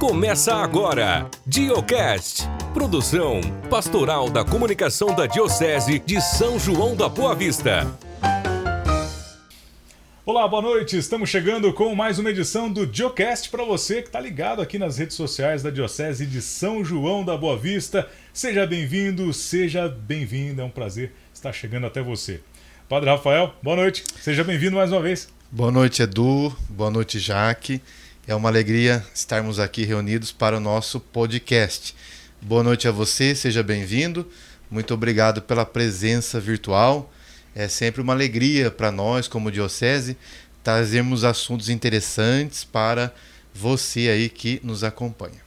Começa agora, Diocast. Produção Pastoral da Comunicação da Diocese de São João da Boa Vista. Olá, boa noite. Estamos chegando com mais uma edição do Diocast para você que está ligado aqui nas redes sociais da Diocese de São João da Boa Vista. Seja bem-vindo, seja bem-vinda. É um prazer estar chegando até você. Padre Rafael, boa noite. Seja bem-vindo mais uma vez. Boa noite, Edu. Boa noite, Jaque. É uma alegria estarmos aqui reunidos para o nosso podcast. Boa noite a você, seja bem-vindo. Muito obrigado pela presença virtual. É sempre uma alegria para nós, como Diocese, trazermos assuntos interessantes para você aí que nos acompanha.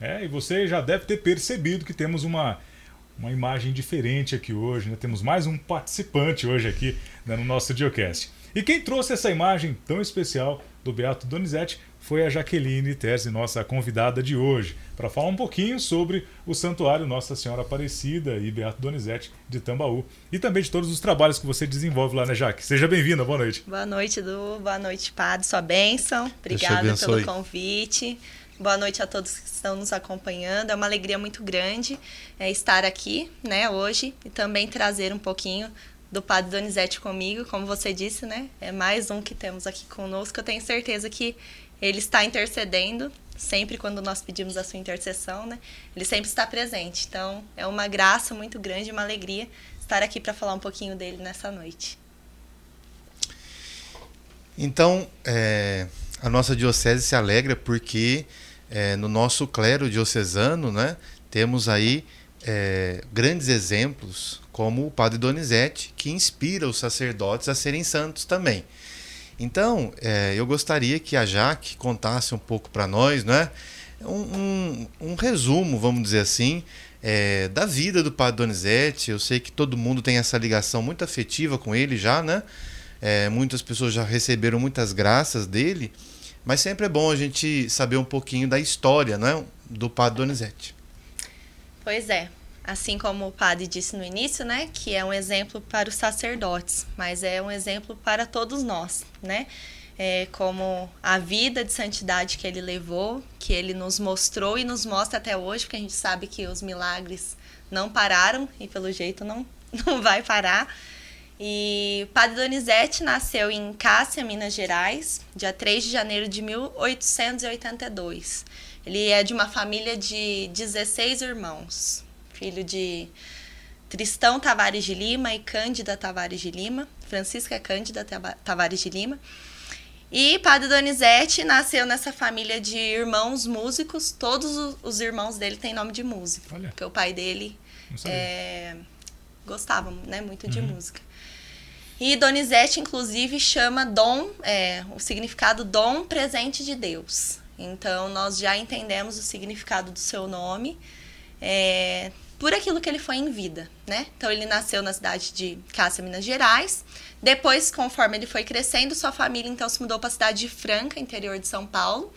É, e você já deve ter percebido que temos uma, uma imagem diferente aqui hoje, né? Temos mais um participante hoje aqui né, no nosso Diocast. E quem trouxe essa imagem tão especial do Beato Donizete foi a Jaqueline Terzi, nossa convidada de hoje, para falar um pouquinho sobre o Santuário Nossa Senhora Aparecida e Beato Donizete de Tambaú e também de todos os trabalhos que você desenvolve lá, né, Jaque? Seja bem-vinda, boa noite. Boa noite, Du. Boa noite, Padre. Sua bênção. Obrigada pelo convite. Boa noite a todos que estão nos acompanhando. É uma alegria muito grande é, estar aqui, né, hoje e também trazer um pouquinho do Padre Donizete comigo, como você disse, né? É mais um que temos aqui conosco. Eu tenho certeza que ele está intercedendo sempre quando nós pedimos a sua intercessão, né? Ele sempre está presente. Então, é uma graça muito grande, uma alegria estar aqui para falar um pouquinho dele nessa noite. Então, é, a nossa diocese se alegra porque é, no nosso clero diocesano, né, temos aí é, grandes exemplos, como o Padre Donizete, que inspira os sacerdotes a serem santos também. Então, é, eu gostaria que a Jaque contasse um pouco para nós, né? Um, um, um, resumo, vamos dizer assim, é, da vida do Padre Donizete. Eu sei que todo mundo tem essa ligação muito afetiva com ele já, né? É, muitas pessoas já receberam muitas graças dele, mas sempre é bom a gente saber um pouquinho da história, né? Do Padre Donizete. Pois é assim como o padre disse no início, né, que é um exemplo para os sacerdotes, mas é um exemplo para todos nós, né? É, como a vida de santidade que ele levou, que ele nos mostrou e nos mostra até hoje, porque a gente sabe que os milagres não pararam e pelo jeito não, não vai parar. E Padre Donizete nasceu em Cássia, Minas Gerais, dia 3 de janeiro de 1882. Ele é de uma família de 16 irmãos filho de Tristão Tavares de Lima e Cândida Tavares de Lima, Francisca Cândida Tavares de Lima. E Padre Donizete nasceu nessa família de irmãos músicos. Todos os irmãos dele têm nome de músico. Olha. Porque o pai dele é, gostava né, muito de uhum. música. E Donizete, inclusive, chama dom, é, o significado dom presente de Deus. Então, nós já entendemos o significado do seu nome. É, por aquilo que ele foi em vida, né? Então ele nasceu na cidade de Cássia, Minas Gerais. Depois, conforme ele foi crescendo, sua família então se mudou para a cidade de Franca, interior de São Paulo,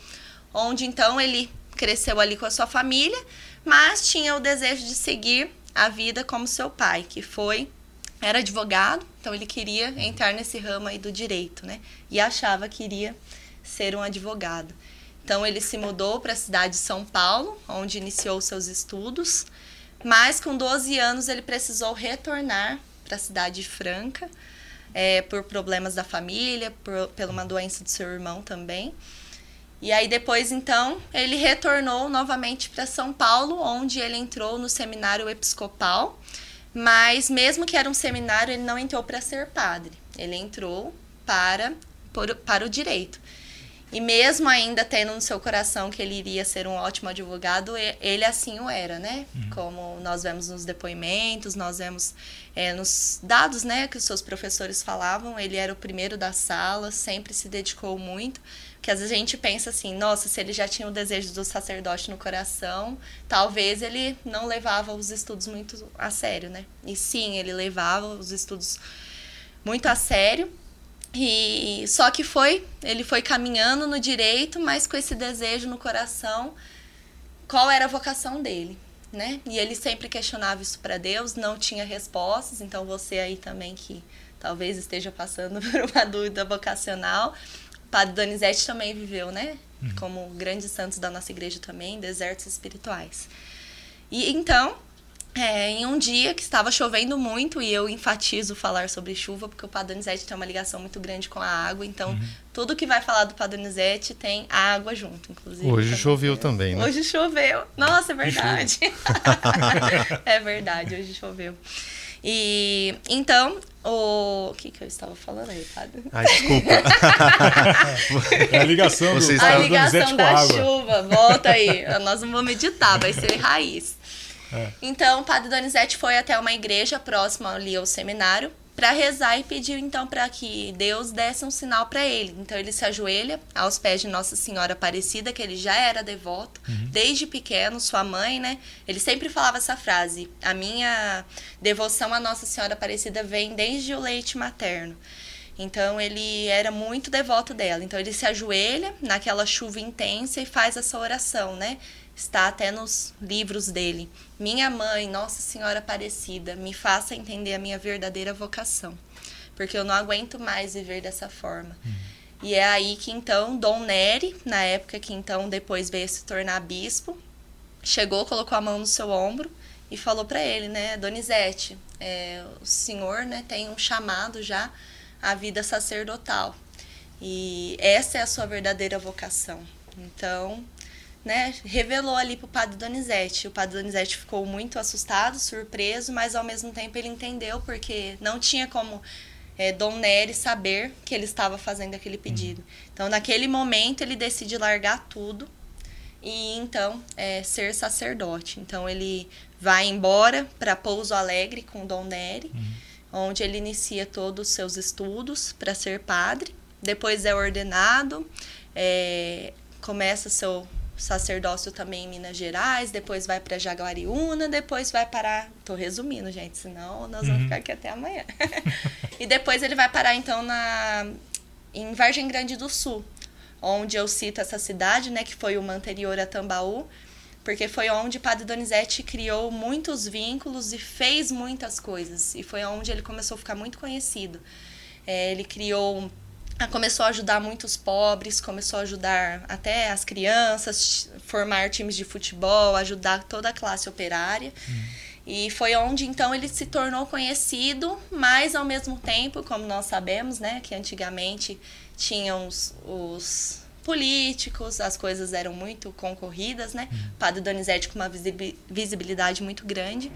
onde então ele cresceu ali com a sua família, mas tinha o desejo de seguir a vida como seu pai, que foi era advogado, então ele queria entrar nesse ramo aí do direito, né? E achava que iria ser um advogado. Então ele se mudou para a cidade de São Paulo, onde iniciou seus estudos. Mas com 12 anos ele precisou retornar para a cidade de Franca é, por problemas da família, por, uma doença do seu irmão também. E aí depois então ele retornou novamente para São Paulo, onde ele entrou no seminário episcopal. Mas mesmo que era um seminário, ele não entrou para ser padre. Ele entrou para por, para o direito. E mesmo ainda tendo no seu coração que ele iria ser um ótimo advogado, ele assim o era, né? Uhum. Como nós vemos nos depoimentos, nós vemos é, nos dados, né, que os seus professores falavam, ele era o primeiro da sala, sempre se dedicou muito. Que às vezes a gente pensa assim, nossa, se ele já tinha o desejo do sacerdote no coração, talvez ele não levava os estudos muito a sério, né? E sim, ele levava os estudos muito a sério. E só que foi, ele foi caminhando no direito, mas com esse desejo no coração, qual era a vocação dele, né? E ele sempre questionava isso para Deus, não tinha respostas. Então você aí também que talvez esteja passando por uma dúvida vocacional, Padre Donizete também viveu, né? uhum. como grandes santos da nossa igreja também, desertos espirituais. E então, é, em um dia que estava chovendo muito, e eu enfatizo falar sobre chuva, porque o Padre Donizete tem uma ligação muito grande com a água, então uhum. tudo que vai falar do Padre Donizete tem água junto, inclusive. Hoje choveu também, né? Hoje choveu. Nossa, é verdade. é verdade, hoje choveu. E então, o... o que, que eu estava falando aí, padre? Ah, desculpa. é a ligação, Você do... a ligação da chuva. Volta aí. Nós não vamos meditar, vai ser raiz. É. Então, o padre Donizete foi até uma igreja próxima ali ao seminário para rezar e pediu então para que Deus desse um sinal para ele. Então ele se ajoelha aos pés de Nossa Senhora Aparecida, que ele já era devoto uhum. desde pequeno, sua mãe, né? Ele sempre falava essa frase: "A minha devoção à Nossa Senhora Aparecida vem desde o leite materno". Então ele era muito devoto dela. Então ele se ajoelha naquela chuva intensa e faz essa oração, né? Está até nos livros dele. Minha mãe, Nossa Senhora Aparecida, me faça entender a minha verdadeira vocação, porque eu não aguento mais viver dessa forma. Uhum. E é aí que então Dom Nery, na época que então depois veio se tornar bispo, chegou, colocou a mão no seu ombro e falou para ele, né, Donizete, é, o senhor, né, tem um chamado já à vida sacerdotal e essa é a sua verdadeira vocação. Então, né, revelou ali para o padre Donizete. O padre Donizete ficou muito assustado, surpreso, mas ao mesmo tempo ele entendeu porque não tinha como é, Dom Nery saber que ele estava fazendo aquele uhum. pedido. Então, naquele momento, ele decide largar tudo e então é, ser sacerdote. Então, ele vai embora para Pouso Alegre com Dom Nery, uhum. onde ele inicia todos os seus estudos para ser padre. Depois é ordenado, é, começa seu sacerdócio também em Minas Gerais, depois vai para Jaguariúna, depois vai parar. Tô resumindo, gente, senão nós vamos uhum. ficar aqui até amanhã. e depois ele vai parar então na em Vargem Grande do Sul, onde eu cito essa cidade, né, que foi uma anterior a Tambaú, porque foi onde Padre Donizete criou muitos vínculos e fez muitas coisas, e foi onde ele começou a ficar muito conhecido. É, ele criou começou a ajudar muitos pobres, começou a ajudar até as crianças, formar times de futebol, ajudar toda a classe operária. Uhum. E foi onde então ele se tornou conhecido, mas ao mesmo tempo, como nós sabemos, né, que antigamente tinham os, os políticos, as coisas eram muito concorridas, né? Uhum. Padre Donizete com uma visibilidade muito grande.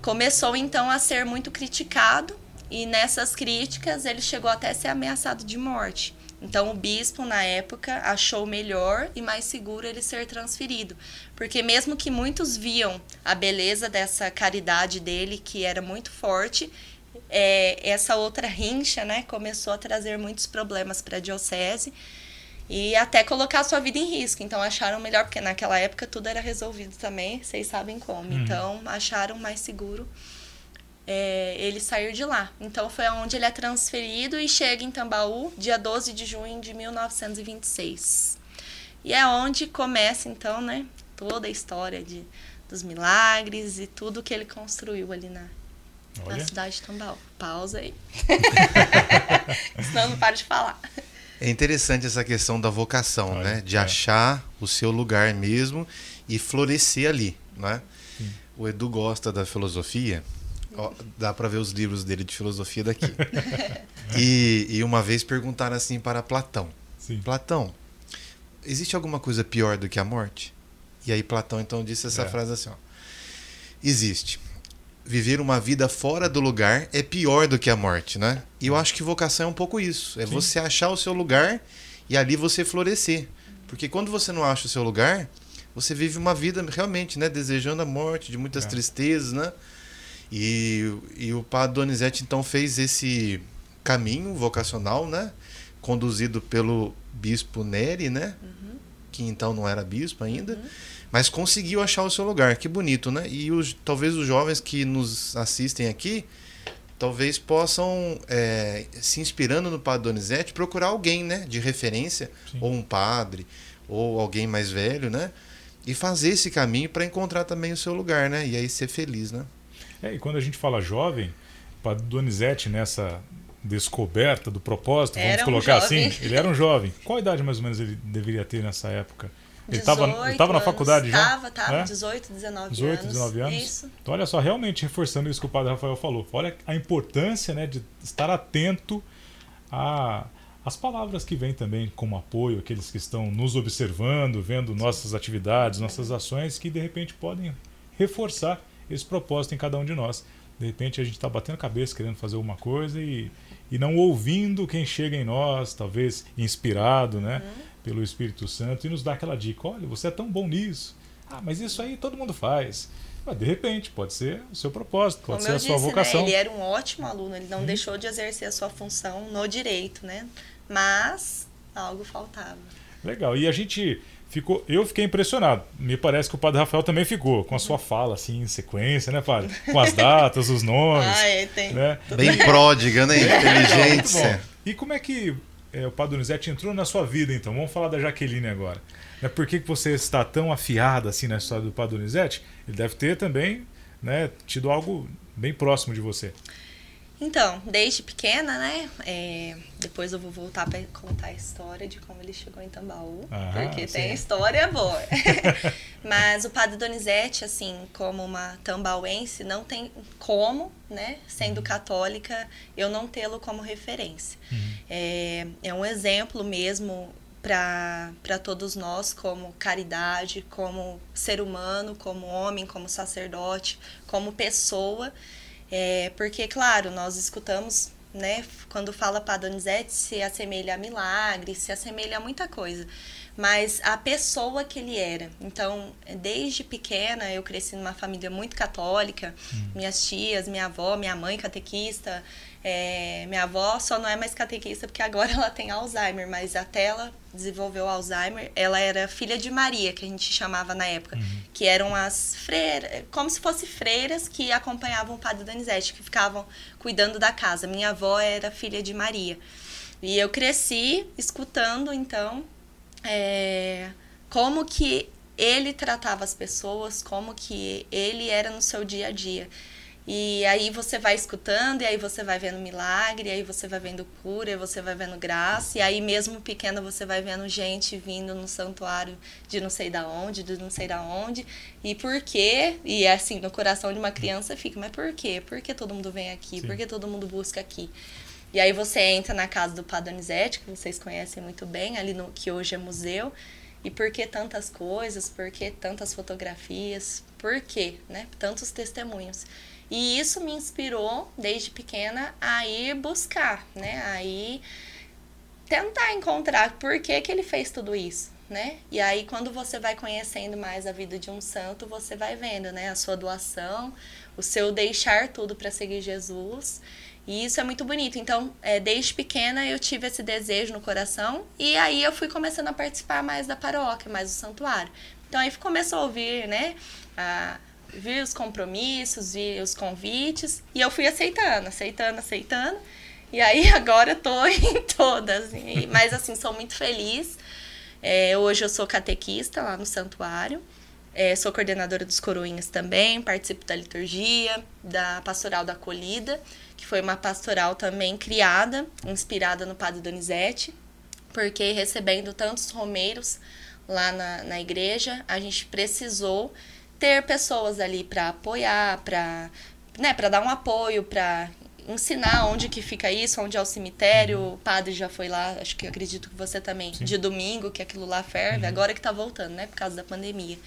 Começou então a ser muito criticado e nessas críticas ele chegou até a ser ameaçado de morte. Então o bispo na época achou melhor e mais seguro ele ser transferido, porque mesmo que muitos viam a beleza dessa caridade dele que era muito forte, é, essa outra rincha, né, começou a trazer muitos problemas para a diocese e até colocar a sua vida em risco. Então acharam melhor porque naquela época tudo era resolvido também, vocês sabem como. Uhum. Então acharam mais seguro é, ele sair de lá. Então foi onde ele é transferido e chega em Tambaú, dia 12 de junho de 1926. E é onde começa então, né, toda a história de, dos milagres e tudo que ele construiu ali na, na cidade de Tambaú. Pausa aí. Senão não para de falar. É interessante essa questão da vocação, Olha, né? De é. achar o seu lugar mesmo e florescer ali, né? Sim. O Edu gosta da filosofia Ó, dá para ver os livros dele de filosofia daqui. e, e, uma vez perguntaram assim para Platão: Sim. Platão, existe alguma coisa pior do que a morte? E aí Platão então disse essa é. frase assim: ó, existe. Viver uma vida fora do lugar é pior do que a morte, né? E eu acho que vocação é um pouco isso. É Sim. você achar o seu lugar e ali você florescer. Porque quando você não acha o seu lugar, você vive uma vida realmente, né? Desejando a morte, de muitas é. tristezas, né? E, e o Padre Donizete então fez esse caminho vocacional, né? Conduzido pelo bispo Neri, né? Uhum. Que então não era bispo ainda. Uhum. Mas conseguiu achar o seu lugar. Que bonito, né? E os, talvez os jovens que nos assistem aqui talvez possam, é, se inspirando no Padre Donizete, procurar alguém, né? De referência, Sim. ou um padre, ou alguém mais velho, né? E fazer esse caminho para encontrar também o seu lugar, né? E aí ser feliz, né? É, e quando a gente fala jovem, Padre Donizete nessa descoberta do propósito, vamos Era um colocar jovem. assim. Ele era um jovem. Qual idade mais ou menos ele deveria ter nessa época? Ele 18 estava tava na faculdade já? Tava, tava, É? 18, 19 18, anos. 19 anos. Isso. Então, olha só, realmente reforçando isso que o padre Rafael falou. Olha a importância né, de estar atento a as palavras que vêm também como apoio, aqueles que estão nos observando, vendo nossas atividades, nossas ações, que de repente podem reforçar esse propósito em cada um de nós. De repente a gente está batendo cabeça querendo fazer alguma coisa e, e não ouvindo quem chega em nós, talvez inspirado né, pelo Espírito Santo, e nos dá aquela dica: olha, você é tão bom nisso. Ah, mas isso aí todo mundo faz. Mas de repente pode ser o seu propósito, pode Como ser a sua disse, vocação. né? Ele era um ótimo aluno, ele Uhum. não deixou de exercer a sua função no direito, né? Mas algo faltava. Legal. E a gente ficou. Eu fiquei impressionado. Me parece que o padre Rafael também ficou, com a sua fala, assim, em sequência, né, padre? Com as datas, os nomes. Ah, é, tem. né? Bem pródiga, né? Inteligência. bom. E como é que é, o Padre Donizete entrou na sua vida, então? Vamos falar da Jaqueline agora. Né, Por que, que você está tão afiada assim na história do Padre Donizete? Ele deve ter também né, tido algo bem próximo de você. Então, desde pequena, né? é, depois eu vou voltar para contar a história de como ele chegou em Tambaú, Ah, porque sim. tem história boa. Mas o Padre Donizete, assim, como uma tambauense, não tem como, né? Sendo católica, eu não tê-lo como referência. É, é um exemplo mesmo para todos nós, como caridade, como ser humano, como homem, como sacerdote, como pessoa. É, porque, claro, nós escutamos, né, quando fala Padre Donizete, se assemelha a milagre, se assemelha a muita coisa. Mas a pessoa que ele era. Então, desde pequena, eu cresci numa família muito católica. Minhas tias, minha avó, minha mãe catequista. É, minha avó só não é mais catequista porque agora ela tem Alzheimer, mas até ela desenvolveu Alzheimer, ela era filha de Maria, que a gente chamava na época, que eram as freiras, como se fossem freiras que acompanhavam o padre Donizete, que ficavam cuidando da casa. Minha avó era filha de Maria. E eu cresci escutando, então, é, como que ele tratava as pessoas, como que ele era no seu dia a dia. E aí você vai escutando, e aí você vai vendo milagre, e aí você vai vendo cura, e você vai vendo graça, e aí mesmo pequena você vai vendo gente vindo no santuário de não sei da onde, de não sei da onde, e por quê? E assim, no coração de uma criança fica, mas por quê? Por que todo mundo vem aqui? Sim. Por que todo mundo busca aqui? E aí você entra na casa do Padre Donizete, que vocês conhecem muito bem, ali no que hoje é museu. E por que tantas coisas? Por que tantas fotografias? Por quê, né? Tantos testemunhos. E isso me inspirou desde pequena a ir buscar, né? A ir tentar encontrar por que, que ele fez tudo isso, né? E aí quando você vai conhecendo mais a vida de um santo, você vai vendo, né, a sua doação, o seu deixar tudo para seguir Jesus. E isso é muito bonito. Então, é, desde pequena eu tive esse desejo no coração e aí eu fui começando a participar mais da paróquia, mais do santuário. Então aí começou a ouvir, né, a vir os compromissos, vir os convites e eu fui aceitando, aceitando, aceitando. E aí agora eu tô em todas. Mas assim, sou muito feliz. É, hoje eu sou catequista lá no santuário. É, sou coordenadora dos coroinhas também, participo da liturgia, da pastoral da acolhida, que foi uma pastoral também criada, inspirada no Padre Donizete, porque recebendo tantos romeiros lá na, na igreja, a gente precisou ter pessoas ali para apoiar, para né, dar um apoio, para ensinar onde que fica isso, onde é o cemitério. O padre já foi lá, acho que acredito que você também, Sim. de domingo, que aquilo lá ferve, agora que tá voltando, né, por causa da pandemia.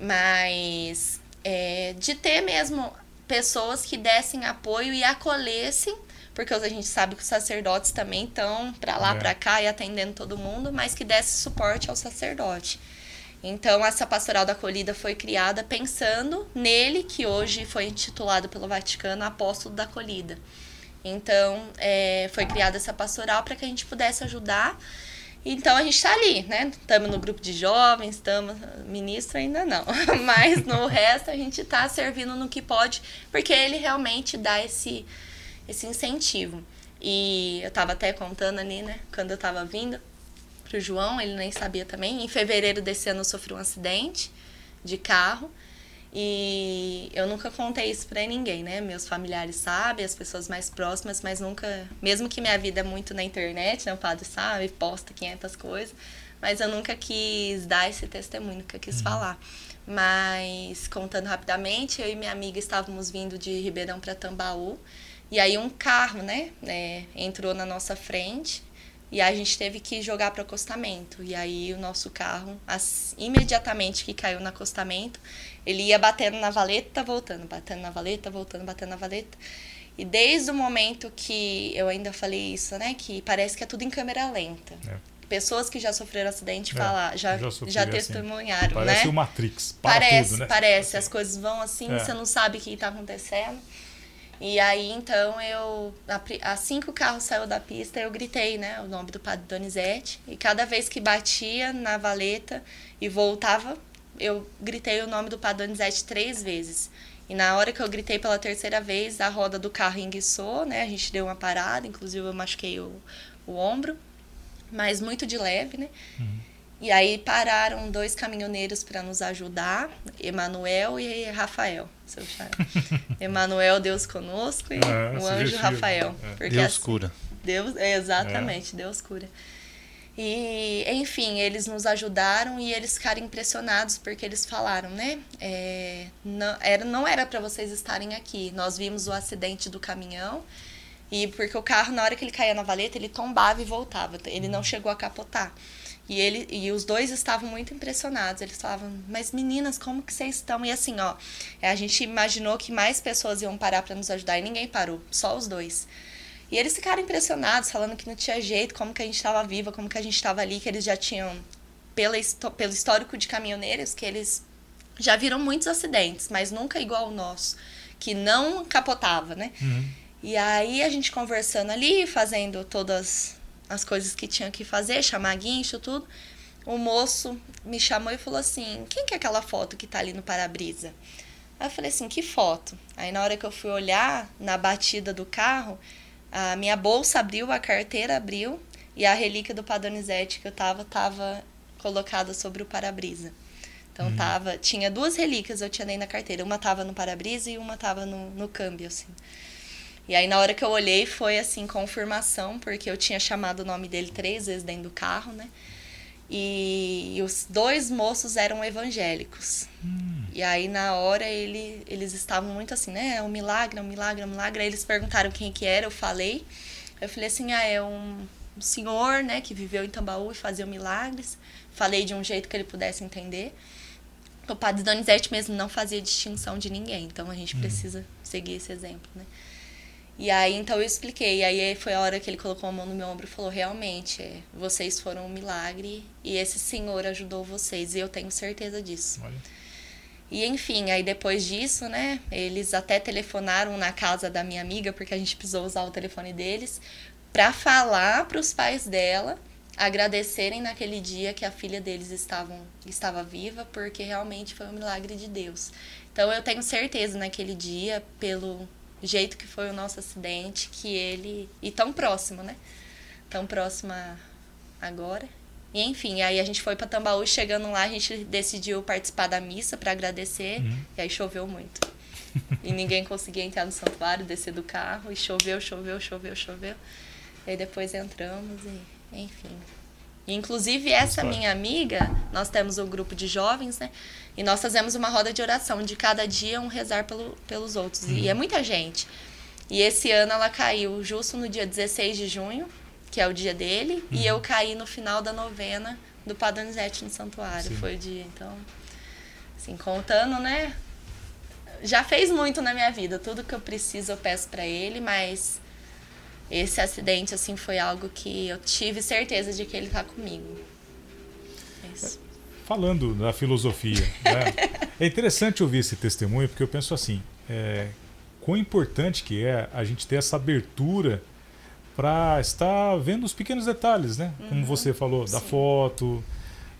Mas é, de ter mesmo pessoas que dessem apoio e acolhessem, porque a gente sabe que os sacerdotes também estão para lá, É. para cá e atendendo todo mundo, mas que desse suporte ao sacerdote. Então, essa pastoral da acolhida foi criada pensando nele, que hoje foi intitulado pelo Vaticano Apóstolo da Acolhida. Então, é, foi criada essa pastoral para que a gente pudesse ajudar. Então, a gente está ali, né? Estamos no grupo de jovens, estamos. Ministro ainda não. Mas no resto, a gente está servindo no que pode, porque ele realmente dá esse, esse incentivo. E eu estava até contando ali, né? Quando eu estava vindo pro João, ele nem sabia também. Em fevereiro desse ano eu sofri um acidente de carro. E eu nunca contei isso pra ninguém, né? Meus familiares sabem, as pessoas mais próximas, mas nunca. Mesmo que minha vida é muito na internet, né? O padre sabe, posta 500 coisas, mas eu nunca quis dar esse testemunho, nunca quis uhum. falar. Mas, contando rapidamente, eu e minha amiga estávamos vindo de Ribeirão para Tambaú. E aí um carro, né, né, entrou na nossa frente e a gente teve que jogar para o acostamento. E aí o nosso carro, as, imediatamente que caiu no acostamento, ele ia batendo na valeta, voltando, batendo na valeta, voltando, batendo na valeta. E desde o momento que eu ainda falei isso, né, que parece que é tudo em câmera lenta. É. Pessoas que já sofreram acidente é, falar, já, já, já assim. testemunharam, assim. parece né? o Matrix. parece, tudo, né? parece. As coisas vão assim, é. você não sabe o que está acontecendo. E aí, então, eu... Assim que o carro saiu da pista, eu gritei, né? O nome do padre Donizete. E cada vez que batia na valeta e voltava, eu gritei o nome do padre Donizete três vezes. E na hora que eu gritei pela terceira vez, a roda do carro enguiçou, né? A gente deu uma parada, inclusive eu machuquei o, o ombro, mas muito de leve, né? Uhum. E aí pararam dois caminhoneiros para nos ajudar, Emanuel e Rafael, seu Emanuel, Deus conosco, e é, o anjo Rafael. É. Porque Deus assim, cura. Deus, é, exatamente, é. Deus cura. E, enfim, eles nos ajudaram e eles ficaram impressionados porque eles falaram, né? É, não era, não era para vocês estarem aqui. Nós vimos o acidente do caminhão e porque o carro, na hora que ele caía na valeta, ele tombava e voltava. Ele não chegou a capotar. E, ele, e os dois estavam muito impressionados. Eles falavam, mas meninas, como que vocês estão? E assim, ó, a gente imaginou que mais pessoas iam parar para nos ajudar e ninguém parou, só os dois. E eles ficaram impressionados, falando que não tinha jeito, como que a gente estava viva, como que a gente estava ali, que eles já tinham, pela, pelo histórico de caminhoneiros, que eles já viram muitos acidentes, mas nunca igual o nosso, que não capotava, né? Uhum. E aí a gente conversando ali, fazendo todas as coisas que tinha que fazer, chamar guincho, tudo. O moço me chamou e falou assim: Quem que é aquela foto que tá ali no para-brisa? Aí eu falei assim: Que foto? Aí na hora que eu fui olhar na batida do carro, a minha bolsa abriu, a carteira abriu e a relíquia do Padonizete que eu tava tava colocada sobre o para-brisa. Então uhum. tava, tinha duas relíquias eu tinha nem na carteira, uma tava no para-brisa e uma tava no, no câmbio assim. E aí, na hora que eu olhei, foi assim, confirmação, porque eu tinha chamado o nome dele três vezes dentro do carro, né? E, e os dois moços eram evangélicos. Hum. E aí, na hora, ele, eles estavam muito assim, né? É um milagre, é um milagre, é um milagre. Aí eles perguntaram quem que era, eu falei. Eu falei assim, ah, é um, um senhor, né, que viveu em Tambaú e fazia milagres. Falei de um jeito que ele pudesse entender. O padre Donizete mesmo não fazia distinção de ninguém, então a gente hum. precisa seguir esse exemplo, né? E aí, então eu expliquei. E aí foi a hora que ele colocou a mão no meu ombro e falou: realmente, é, vocês foram um milagre e esse senhor ajudou vocês. E eu tenho certeza disso. Olha. E enfim, aí depois disso, né, eles até telefonaram na casa da minha amiga, porque a gente precisou usar o telefone deles, para falar para os pais dela agradecerem naquele dia que a filha deles estavam, estava viva, porque realmente foi um milagre de Deus. Então eu tenho certeza naquele dia, pelo jeito que foi o nosso acidente, que ele. E tão próximo, né? Tão próximo agora. E enfim, aí a gente foi para Tambaú, chegando lá, a gente decidiu participar da missa para agradecer, uhum. e aí choveu muito. e ninguém conseguia entrar no santuário, descer do carro, e choveu, choveu, choveu, choveu. E aí depois entramos e, enfim. E, inclusive, essa minha amiga, nós temos um grupo de jovens, né? E nós fazemos uma roda de oração, de cada dia um rezar pelo, pelos outros. Uhum. E é muita gente. E esse ano ela caiu justo no dia 16 de junho, que é o dia dele, uhum. e eu caí no final da novena do Padre Donizete no santuário. Sim. Foi o dia. Então, assim, contando, né? Já fez muito na minha vida. Tudo que eu preciso eu peço para ele, mas esse acidente, assim, foi algo que eu tive certeza de que ele tá comigo. É isso falando da filosofia. Né? é interessante ouvir esse testemunho, porque eu penso assim: é, quão importante que é a gente ter essa abertura para estar vendo os pequenos detalhes, né? Como uhum. você falou, da Sim. foto,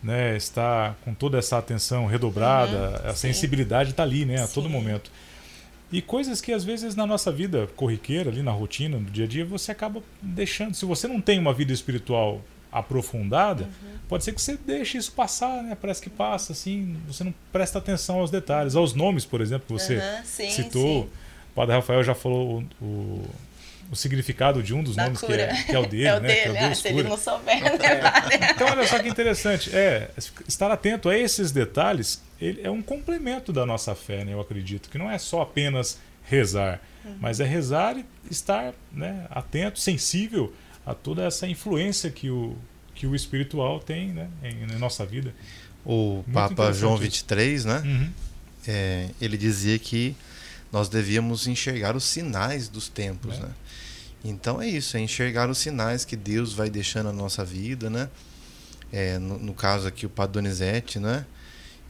né? Estar com toda essa atenção redobrada, uhum. a sensibilidade está ali, né? A Sim. todo momento. E coisas que às vezes na nossa vida corriqueira, ali na rotina, no dia a dia, você acaba deixando. Se você não tem uma vida espiritual aprofundada, uhum. pode ser que você deixe isso passar, né? Parece que passa, assim, você não presta atenção aos detalhes, aos nomes, por exemplo, que você uhum, sim, citou. Sim. O Padre Rafael já falou o, o, o significado de um dos da nomes, que é, que é, o dele, é o né? Dele, que é o Deus ah, se ele não souber, né? É. Então, olha só que interessante. É, estar atento a esses detalhes ele é um complemento da nossa fé, né? Eu acredito, que não é só apenas rezar, uhum. mas é rezar e estar né, atento, sensível a toda essa influência que o, que o espiritual tem né, em, na nossa vida. O Muito Papa João 23, né? Uhum. É, ele dizia que nós devíamos enxergar os sinais dos tempos, é. né? Então é isso, é enxergar os sinais que Deus vai deixando na nossa vida, né? É, no, no, caso aqui o Padre Donizete, né?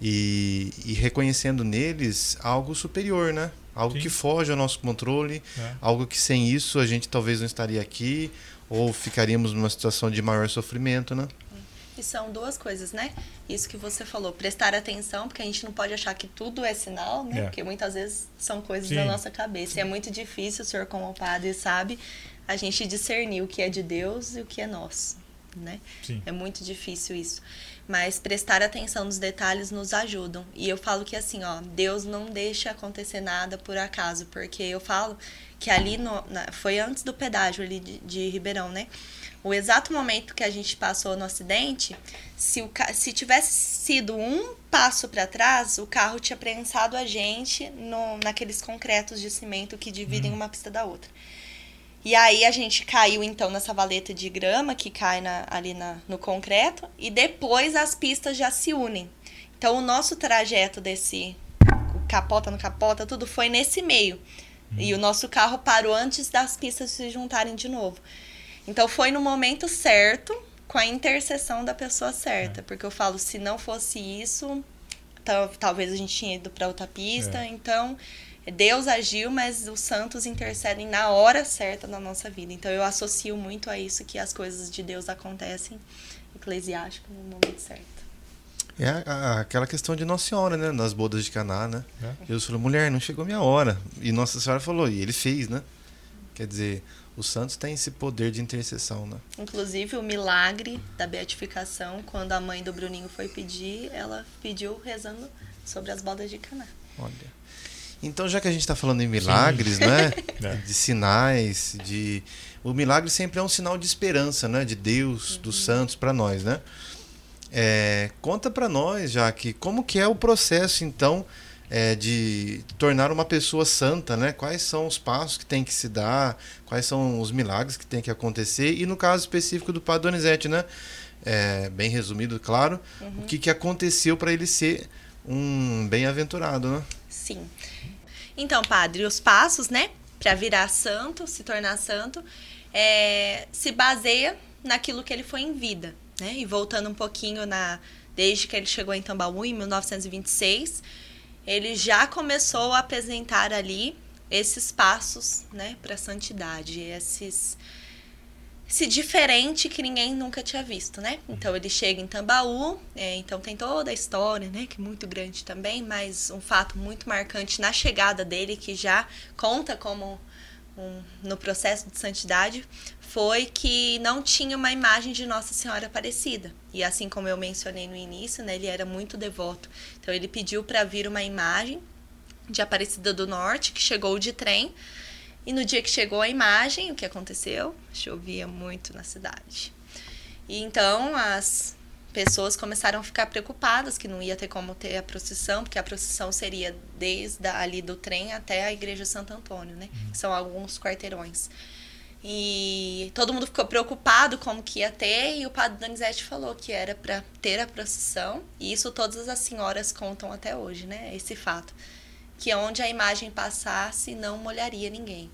E, e, reconhecendo neles algo superior, né? Algo Sim. que foge ao nosso controle, é. algo que sem isso a gente talvez não estaria aqui, ou ficaríamos numa situação de maior sofrimento, né? E são duas coisas, né? Isso que você falou, prestar atenção, porque a gente não pode achar que tudo é sinal, né? É. Porque muitas vezes são coisas Sim. da nossa cabeça. E é muito difícil, o senhor como padre sabe, a gente discernir o que é de Deus e o que é nosso, né? Sim. É muito difícil isso. Mas prestar atenção nos detalhes nos ajudam. E eu falo que assim, ó, Deus não deixa acontecer nada por acaso, porque eu falo que ali no, na, foi antes do pedágio ali de, de, Ribeirão, né? O exato momento que a gente passou no acidente, se, o, se tivesse sido um passo para trás, o carro tinha prensado a gente no, naqueles concretos de cimento que dividem hum. uma pista da outra. E aí a gente caiu então nessa valeta de grama que cai na, ali na, no concreto e depois as pistas já se unem. Então o nosso trajeto desse capota no capota, tudo foi nesse meio. E o nosso carro parou antes das pistas se juntarem de novo. Então foi no momento certo, com a intercessão da pessoa certa. É. Porque eu falo, se não fosse isso, talvez a gente tinha ido para outra pista. É. Então, Deus agiu, mas os santos intercedem na hora certa na nossa vida. Então eu associo muito a isso que as coisas de Deus acontecem eclesiástico no momento certo. É aquela questão de Nossa Senhora, né? Nas bodas de Caná, né? É. Jesus falou, mulher, não chegou minha hora. E Nossa Senhora falou, e ele fez, né? Quer dizer, os santos têm esse poder de intercessão, né? Inclusive o milagre da beatificação, quando a mãe do Bruninho foi pedir, ela pediu rezando sobre as bodas de Caná. Olha. Então, já que a gente está falando em milagres, Sim. né? É. De sinais, de o milagre sempre é um sinal de esperança, né? De Deus, uhum. dos santos para nós, né? É, conta para nós, já que como que é o processo então é, de tornar uma pessoa santa, né? Quais são os passos que tem que se dar, quais são os milagres que tem que acontecer e no caso específico do Padre Donizete, né? É, bem resumido, claro, uhum. o que, que aconteceu para ele ser um bem-aventurado, né? Sim. Então, padre, os passos, né, para virar santo, se tornar santo, é, se baseia naquilo que ele foi em vida. Né? E voltando um pouquinho na desde que ele chegou em Tambaú em 1926, ele já começou a apresentar ali esses passos, né, para santidade, esses esse diferente que ninguém nunca tinha visto, né? Então ele chega em Tambaú, é, então tem toda a história, né? Que é muito grande também, mas um fato muito marcante na chegada dele que já conta como um, no processo de santidade foi que não tinha uma imagem de Nossa Senhora Aparecida. E assim como eu mencionei no início, né, ele era muito devoto. Então ele pediu para vir uma imagem de Aparecida do Norte, que chegou de trem. E no dia que chegou a imagem, o que aconteceu? Chovia muito na cidade. E então as pessoas começaram a ficar preocupadas que não ia ter como ter a procissão, porque a procissão seria desde ali do trem até a igreja Santo Antônio, né? Que são alguns quarteirões. E todo mundo ficou preocupado como que ia ter, e o padre Donizete falou que era para ter a procissão, e isso todas as senhoras contam até hoje, né? Esse fato. Que onde a imagem passasse não molharia ninguém.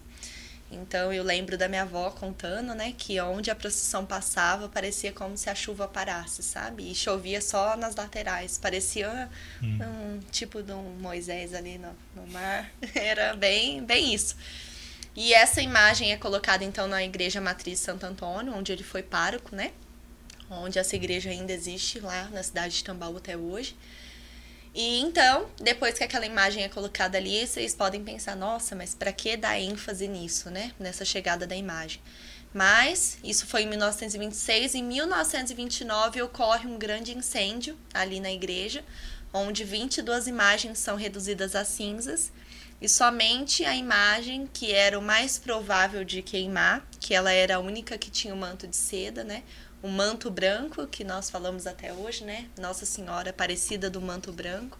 Então eu lembro da minha avó contando, né, que onde a procissão passava parecia como se a chuva parasse, sabe? E chovia só nas laterais, parecia hum. um tipo de um Moisés ali no, no mar. Era bem, bem isso. E essa imagem é colocada então na igreja matriz Santo Antônio, onde ele foi pároco, né? Onde essa igreja ainda existe lá na cidade de Tambaú até hoje. E então, depois que aquela imagem é colocada ali, vocês podem pensar, nossa, mas para que dar ênfase nisso, né? Nessa chegada da imagem. Mas isso foi em 1926. Em 1929 ocorre um grande incêndio ali na igreja, onde 22 imagens são reduzidas a cinzas e somente a imagem que era o mais provável de queimar, que ela era a única que tinha o manto de seda, né? O manto branco, que nós falamos até hoje, né? Nossa Senhora Aparecida do Manto Branco.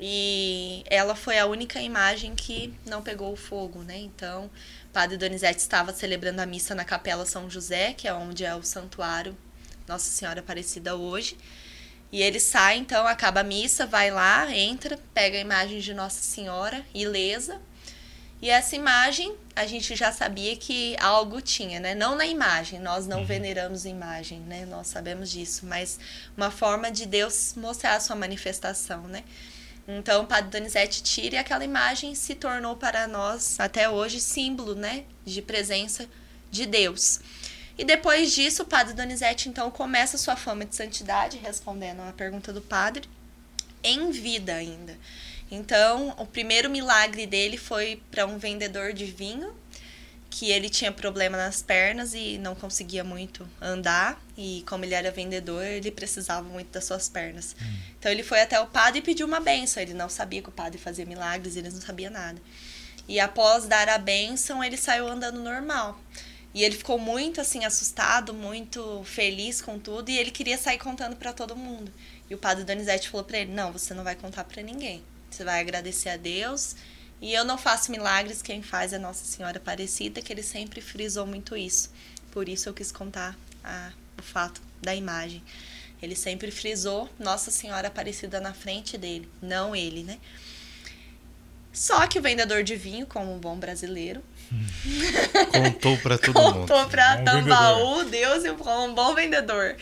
E ela foi a única imagem que não pegou o fogo, né? Então, Padre Donizete estava celebrando a missa na Capela São José, que é onde é o santuário Nossa Senhora Aparecida hoje. E ele sai, então, acaba a missa, vai lá, entra, pega a imagem de Nossa Senhora, ilesa. E essa imagem, a gente já sabia que algo tinha, né? Não na imagem, nós não uhum. veneramos imagem, né? Nós sabemos disso, mas uma forma de Deus mostrar a sua manifestação, né? Então, o Padre Donizete tira e aquela imagem se tornou para nós, até hoje, símbolo, né? De presença de Deus. E depois disso, o padre Donizete então começa sua fama de santidade, respondendo a pergunta do padre, em vida ainda. Então, o primeiro milagre dele foi para um vendedor de vinho, que ele tinha problema nas pernas e não conseguia muito andar, e como ele era vendedor, ele precisava muito das suas pernas. Hum. Então, ele foi até o padre e pediu uma benção. Ele não sabia que o padre fazia milagres, ele não sabia nada. E após dar a benção, ele saiu andando normal. E ele ficou muito assim assustado, muito feliz com tudo e ele queria sair contando para todo mundo. E o padre Donizete falou para ele: "Não, você não vai contar para ninguém. Você vai agradecer a Deus. E eu não faço milagres, quem faz é Nossa Senhora Aparecida, que ele sempre frisou muito isso. Por isso eu quis contar a, o fato da imagem. Ele sempre frisou Nossa Senhora Aparecida na frente dele, não ele, né? Só que o vendedor de vinho, como um bom brasileiro, Contou para todo Contou mundo. Contou para Tambaú, Deus e um bom vendedor.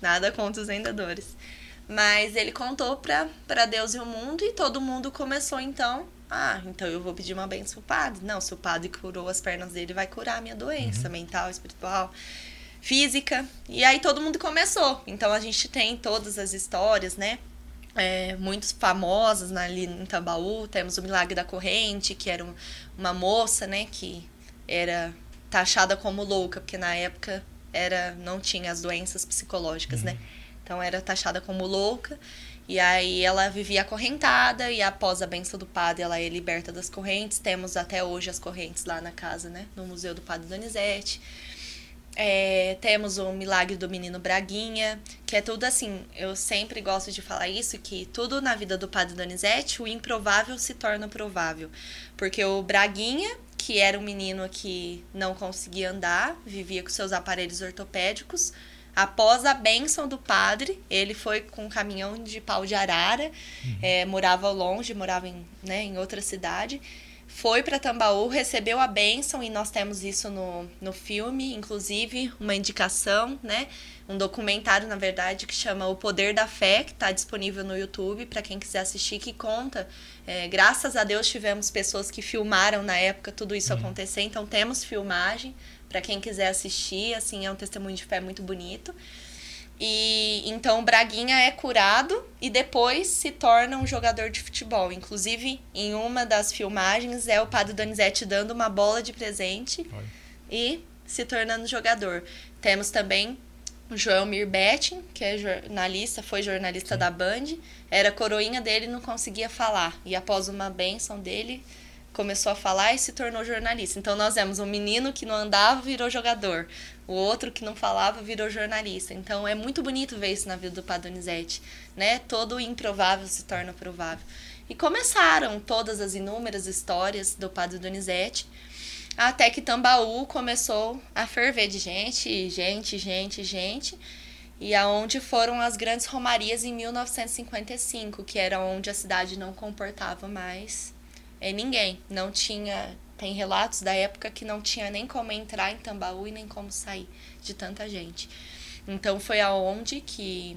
Nada contra os vendedores. Mas ele contou para Deus e o mundo e todo mundo começou então. Ah, então eu vou pedir uma benção pro padre. Não, se o padre curou as pernas dele, vai curar a minha doença uhum. mental, espiritual, física. E aí todo mundo começou. Então a gente tem todas as histórias, né? é, muito famosas né, ali em Tambaú. Temos o Milagre da Corrente, que era uma moça, né, que era taxada como louca, porque na época era não tinha as doenças psicológicas, né? uhum. né? Então era taxada como louca. E aí ela vivia acorrentada e após a benção do padre ela é liberta das correntes. Temos até hoje as correntes lá na casa, né? No Museu do Padre Donizete. É, temos o Milagre do Menino Braguinha, que é tudo assim. Eu sempre gosto de falar isso: que tudo na vida do Padre Donizete, o improvável se torna provável. Porque o Braguinha, que era um menino que não conseguia andar, vivia com seus aparelhos ortopédicos, após a bênção do padre, ele foi com um caminhão de pau de arara, uhum. é, morava longe, morava em, né, em outra cidade foi para Tambaú, recebeu a bênção e nós temos isso no, no filme, inclusive uma indicação, né? Um documentário, na verdade, que chama O Poder da Fé, que está disponível no YouTube para quem quiser assistir, que conta. É, graças a Deus tivemos pessoas que filmaram na época tudo isso uhum. acontecer, então temos filmagem para quem quiser assistir, assim, é um testemunho de fé muito bonito. E então Braguinha é curado e depois se torna um jogador de futebol. Inclusive, em uma das filmagens é o Padre Donizete dando uma bola de presente Oi. e se tornando jogador. Temos também o Joel Mirbettin, que é jornalista, foi jornalista Sim. da Band, era coroinha dele e não conseguia falar. E após uma benção dele, começou a falar e se tornou jornalista. Então nós vemos um menino que não andava virou jogador, o outro que não falava virou jornalista. Então é muito bonito ver isso na vida do Padre Donizete, né? Todo improvável se torna provável. E começaram todas as inúmeras histórias do Padre Donizete, até que Tambaú começou a ferver de gente, gente, gente, gente. E aonde foram as grandes romarias em 1955, que era onde a cidade não comportava mais é, ninguém. Não tinha. Tem relatos da época que não tinha nem como entrar em Tambaú e nem como sair de tanta gente. Então foi aonde que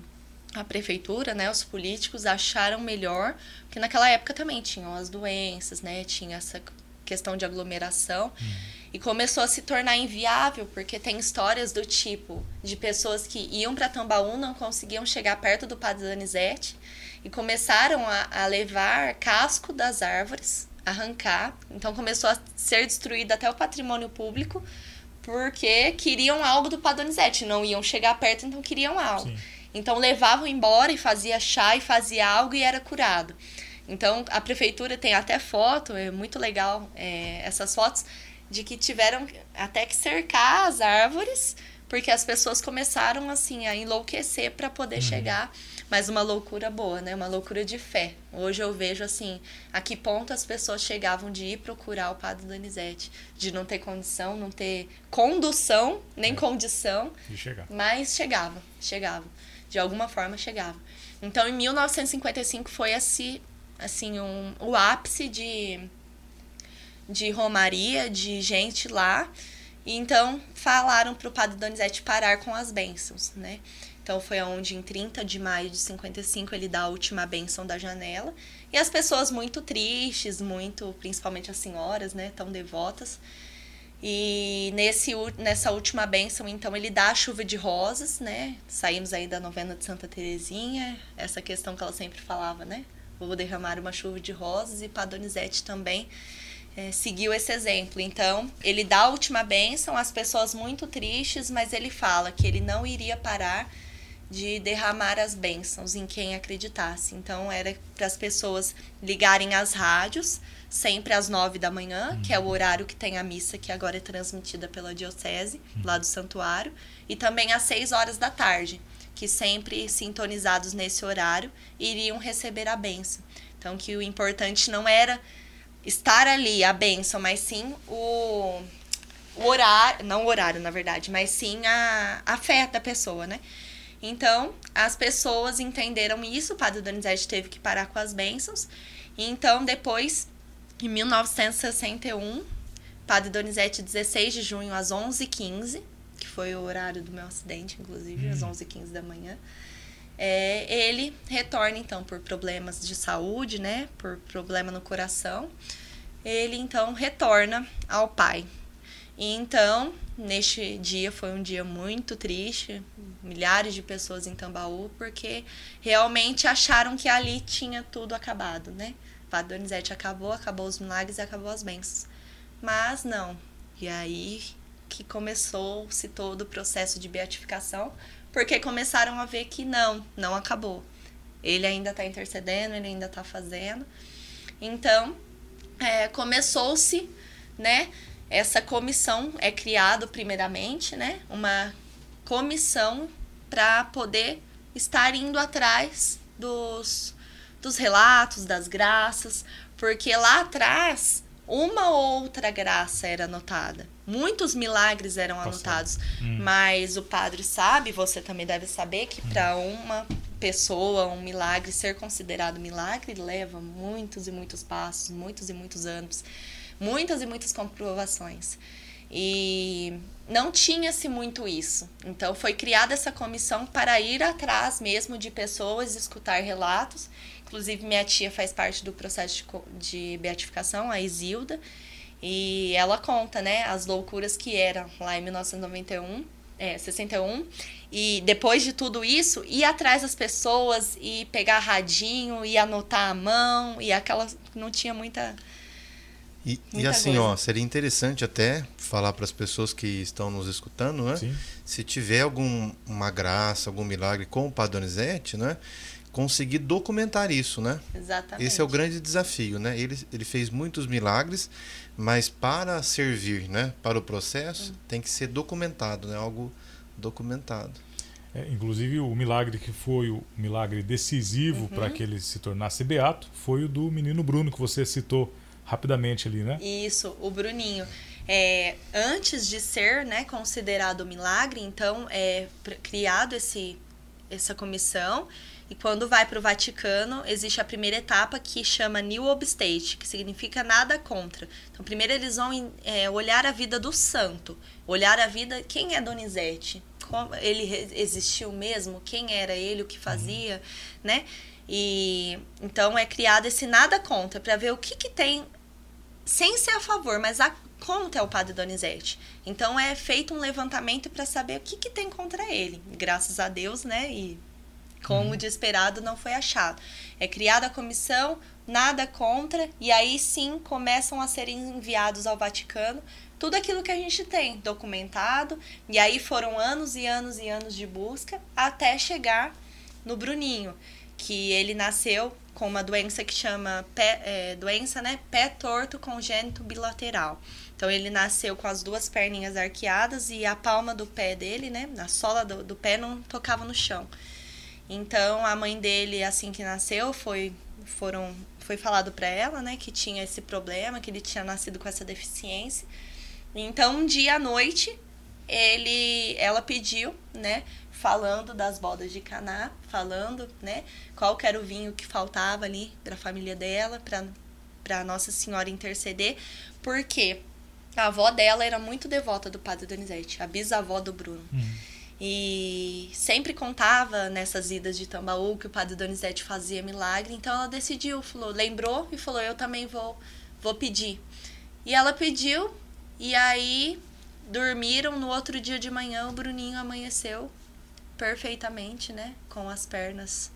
a prefeitura, né, os políticos acharam melhor, porque naquela época também tinham as doenças, né, tinha essa questão de aglomeração. Hum. E começou a se tornar inviável, porque tem histórias do tipo de pessoas que iam para Tambaú, não conseguiam chegar perto do Padre Danizete e começaram a, a levar casco das árvores arrancar. Então começou a ser destruído até o patrimônio público porque queriam algo do Padre Donizete, não iam chegar perto, então queriam algo. Sim. Então levavam embora e fazia chá e fazia algo e era curado. Então a prefeitura tem até foto, é muito legal é, essas fotos, de que tiveram até que cercar as árvores, porque as pessoas começaram assim a enlouquecer para poder chegar. Mas uma loucura boa, né? Uma loucura de fé. Hoje eu vejo assim, a que ponto as pessoas chegavam de ir procurar o Padre Donizete, de não ter condição, não ter condução, nem É. condição, De chegar. mas chegava, chegava. De alguma forma chegava. Então, em 1955 foi assim, assim um, o ápice de, de romaria, de gente lá. E então falaram para o padre Donizete parar com as bênçãos, né? Então foi onde em 30 de maio de 55 ele dá a última bênção da janela. E as pessoas muito tristes, muito, principalmente as senhoras, né, tão devotas. E nesse, nessa última bênção, então, ele dá a chuva de rosas, né? Saímos aí da novena de Santa Terezinha, essa questão que ela sempre falava, né? Vou derramar uma chuva de rosas e Padre Donizete também eh, seguiu esse exemplo. Então, ele dá a última bênção, as pessoas muito tristes, mas ele fala que ele não iria parar de derramar as bênçãos em quem acreditasse. Então, era para as pessoas ligarem as rádios, sempre às nove da manhã, que é o horário que tem a missa, que agora é transmitida pela Diocese, lá do Santuário, e também às seis horas da tarde, que sempre sintonizados nesse horário iriam receber a bênção. Então, que o importante não era estar ali, a bênção, mas sim o, o horário, não o horário, na verdade, mas sim a, a fé da pessoa, né? Então, as pessoas entenderam isso, o padre Donizete teve que parar com as bênçãos. E então, depois, em 1961, padre Donizete, 16 de junho, às 11h15, que foi o horário do meu acidente, inclusive, às 11h15 da manhã, é, ele retorna, então, por problemas de saúde, né? Por problema no coração. Ele, então, retorna ao pai. E então, neste dia foi um dia muito triste, milhares de pessoas em Tambaú, porque realmente acharam que ali tinha tudo acabado, né? Padre Donizete acabou, acabou os milagres e acabou as bênçãos. Mas não. E aí que começou-se todo o processo de beatificação, porque começaram a ver que não, não acabou. Ele ainda está intercedendo, ele ainda está fazendo. Então, é, começou-se, né? Essa comissão é criado primeiramente, né? Uma comissão para poder estar indo atrás dos, dos relatos, das graças, porque lá atrás uma outra graça era anotada. Muitos milagres eram Passado. anotados, Hum. mas o padre sabe, você também deve saber, que para uma pessoa, um milagre ser considerado milagre leva muitos e muitos passos, muitos e muitos anos, muitas e muitas comprovações. E não tinha-se muito isso. Então foi criada essa comissão para ir atrás mesmo de pessoas, escutar relatos. Inclusive, minha tia faz parte do processo de beatificação, a Isilda. E ela conta, né, as loucuras que eram lá em 1991, é, 61. E depois de tudo isso, ir atrás das pessoas e pegar radinho e anotar a mão e aquela não tinha muita E, e assim, coisa. ó, seria interessante até falar para as pessoas que estão nos escutando, né? Sim. Se tiver alguma graça, algum milagre com o Padre Donizete, né? Conseguir documentar isso, né? exatamente. Esse é o grande desafio, né? Ele, ele fez muitos milagres, mas para servir, né? Para o processo, tem que ser documentado, né? Algo documentado. É, inclusive, o milagre que foi o milagre decisivo para que ele se tornasse beato foi o do menino Bruno, que você citou rapidamente ali, né? Isso, o Bruninho. É, antes de ser né, considerado milagre, então é criado esse, essa comissão. E quando vai para o Vaticano, existe a primeira etapa que chama New Obstate, que significa nada contra. Então, primeiro eles vão é, olhar a vida do santo, olhar a vida. Quem é Donizete? Como- ele existiu mesmo? Quem era ele? O que fazia? Né? E então é criado esse nada contra para ver o que, que tem sem ser a favor, mas a contra o padre Donizete. Então é feito um levantamento para saber o que, que tem contra ele. Graças a Deus, né? E como de esperado não foi achado. É criada a comissão, nada contra, e aí sim começam a serem enviados ao Vaticano tudo aquilo que a gente tem documentado. E aí foram anos e anos e anos de busca até chegar no Bruninho, que ele nasceu com uma doença que chama pé, é, doença, né, pé torto congênito bilateral. Então ele nasceu com as duas perninhas arqueadas e a palma do pé dele, né, na sola do, do pé não tocava no chão. Então a mãe dele, assim que nasceu, foi foram foi falado para ela, né, que tinha esse problema, que ele tinha nascido com essa deficiência. Então, um dia à noite, ele, ela pediu, né, falando das bodas de Caná, falando, né, qual era o vinho que faltava ali para a família dela, para para Nossa Senhora interceder, porque a avó dela era muito devota do Padre Donizete, a bisavó do Bruno. Uhum. E sempre contava nessas idas de Tambaú que o Padre Donizete fazia milagre, então ela decidiu, falou, lembrou e falou: "Eu também vou vou pedir". E ela pediu e aí dormiram no outro dia de manhã, o Bruninho amanheceu perfeitamente, né? Com as pernas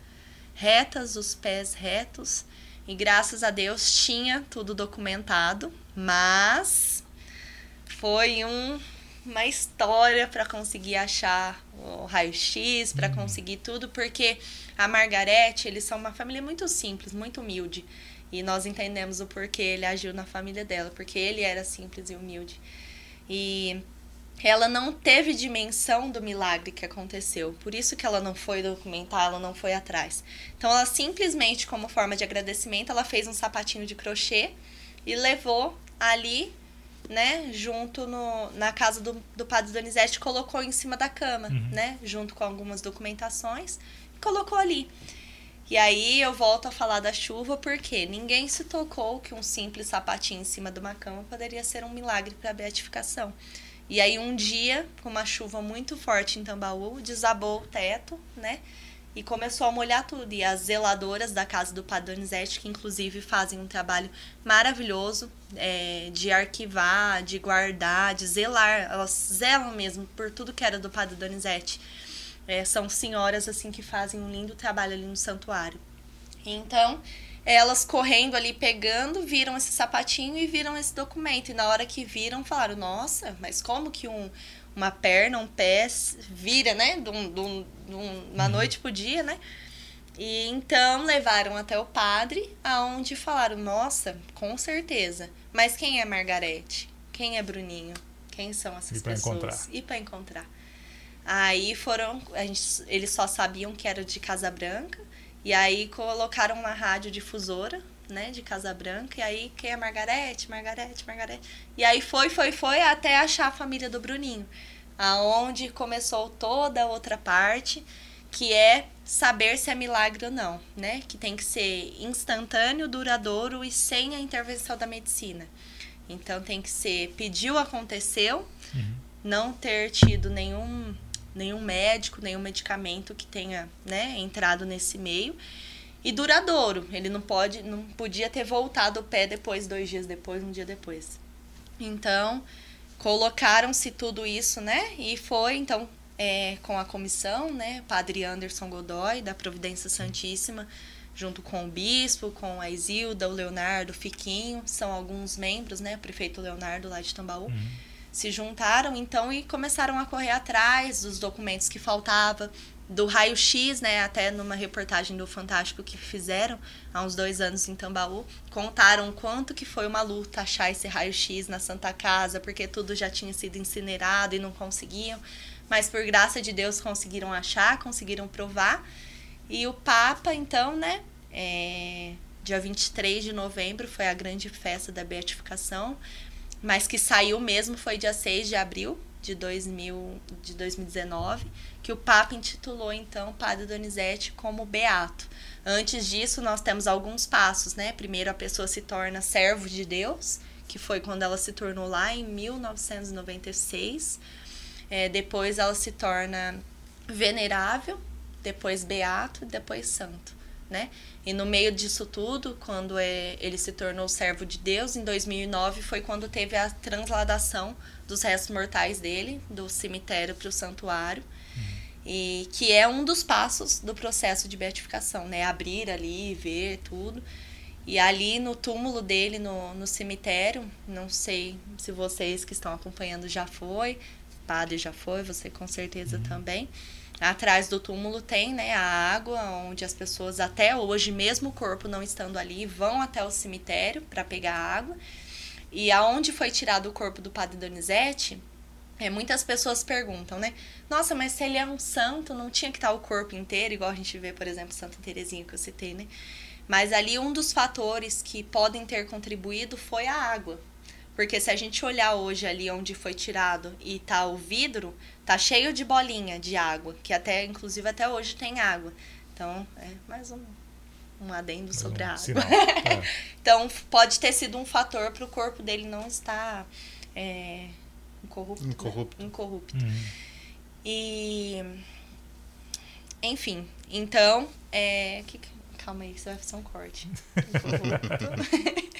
retas, os pés retos. E graças a Deus tinha tudo documentado, mas foi um, uma história para conseguir achar o raio-x, para uhum. conseguir tudo, porque a Margarete, eles são uma família muito simples, muito humilde. E nós entendemos o porquê ele agiu na família dela, porque ele era simples e humilde. E ela não teve dimensão do milagre que aconteceu. Por isso que ela não foi documentar, ela não foi atrás. Então ela simplesmente, como forma de agradecimento, ela fez um sapatinho de crochê e levou ali, né, junto no, na casa do, do padre Donizete, colocou em cima da cama, uhum. né, junto com algumas documentações, e colocou ali. E aí eu volto a falar da chuva porque ninguém se tocou que um simples sapatinho em cima de uma cama poderia ser um milagre para a beatificação. E aí um dia, com uma chuva muito forte em Tambaú, desabou o teto, né? E começou a molhar tudo. E as zeladoras da casa do Padre Donizete, que inclusive fazem um trabalho maravilhoso é, de arquivar, de guardar, de zelar, elas zelam mesmo por tudo que era do Padre Donizete. É, são senhoras assim que fazem um lindo trabalho ali no santuário. Então, elas correndo ali, pegando, viram esse sapatinho e viram esse documento. E na hora que viram, falaram: Nossa, mas como que um, uma perna, um pé vira, né? De, um, de, um, de uma uhum. noite pro dia, né? E então levaram até o padre, aonde falaram: Nossa, com certeza. Mas quem é Margarete? Quem é Bruninho? Quem são essas e pessoas? Encontrar. E para encontrar. Aí foram, a gente, eles só sabiam que era de Casa Branca. E aí colocaram uma rádio difusora, né, de Casa Branca. E aí quem é Margarete, Margarete, Margarete. E aí foi, foi, foi até achar a família do Bruninho. Aonde começou toda a outra parte, que é saber se é milagre ou não, né? Que tem que ser instantâneo, duradouro e sem a intervenção da medicina. Então tem que ser pediu, aconteceu, uhum. não ter tido nenhum nenhum médico, nenhum medicamento que tenha né, entrado nesse meio. E duradouro, ele não pode, não podia ter voltado o pé depois, dois dias depois, um dia depois. Então, colocaram-se tudo isso, né? E foi, então, é, com a comissão, né? Padre Anderson Godoy, da Providência Santíssima, junto com o bispo, com a Isilda, o Leonardo, o Fiquinho, são alguns membros, né? O prefeito Leonardo lá de Tambaú. Uhum se juntaram então e começaram a correr atrás dos documentos que faltava do raio-x, né? Até numa reportagem do Fantástico que fizeram há uns dois anos em Tambaú, contaram quanto que foi uma luta achar esse raio-x na Santa Casa, porque tudo já tinha sido incinerado e não conseguiam. Mas por graça de Deus conseguiram achar, conseguiram provar. E o Papa, então, né? É, dia 23 de novembro foi a grande festa da beatificação mas que saiu mesmo foi dia 6 de abril de, 2000, de 2019, que o Papa intitulou então Padre Donizete como beato. Antes disso, nós temos alguns passos, né? Primeiro, a pessoa se torna servo de Deus, que foi quando ela se tornou lá em 1996. É, depois, ela se torna venerável, depois beato, depois santo né? E no meio disso tudo, quando é, ele se tornou servo de Deus, em 2009 foi quando teve a transladação dos restos mortais dele, do cemitério para o santuário. E que é um dos passos do processo de beatificação, né? Abrir ali, ver tudo. E ali no túmulo dele, no, no cemitério, não sei se vocês que estão acompanhando já foi, padre já foi, você com certeza uhum. também. Atrás do túmulo tem né, a água, onde as pessoas, até hoje, mesmo o corpo não estando ali, vão até o cemitério para pegar água. E aonde foi tirado o corpo do padre Donizete, é, muitas pessoas perguntam, né? Nossa, mas se ele é um santo, não tinha que estar o corpo inteiro, igual a gente vê, por exemplo, Santa Terezinha que eu citei, né? Mas ali um dos fatores que podem ter contribuído foi a água. Porque se a gente olhar hoje ali onde foi tirado e tá o vidro, tá cheio de bolinha de água, que até inclusive até hoje tem água. Então, é mais um um adendo sobre a água. É. então, pode ter sido um fator para o corpo dele não estar é, incorrupto. Incorrupto. Né? incorrupto. Uhum. E. Enfim, então. É, que, Calma aí, que você vai fazer um corte.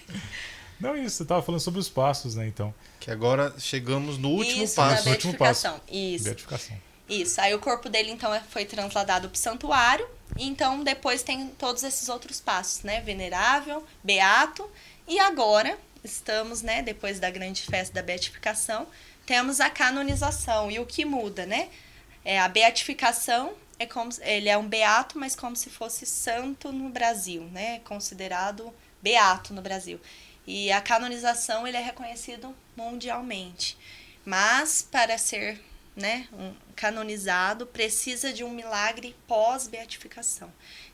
Não, isso, você estava falando sobre os passos, né, então. Que agora chegamos no último isso, passo. Na último passo. Isso. Beatificação. Isso. Aí o corpo dele, então, é, foi transladado para o santuário. E então, depois tem todos esses outros passos, né? Venerável, beato. E agora, estamos, né, depois da grande festa da beatificação, temos a canonização. E o que muda, né? É a beatificação é como ele é um beato, mas como se fosse santo no Brasil, né? Considerado beato no Brasil. E a canonização ele é reconhecido mundialmente. Mas para ser, né, um canonizado precisa de um milagre pós-beatificação.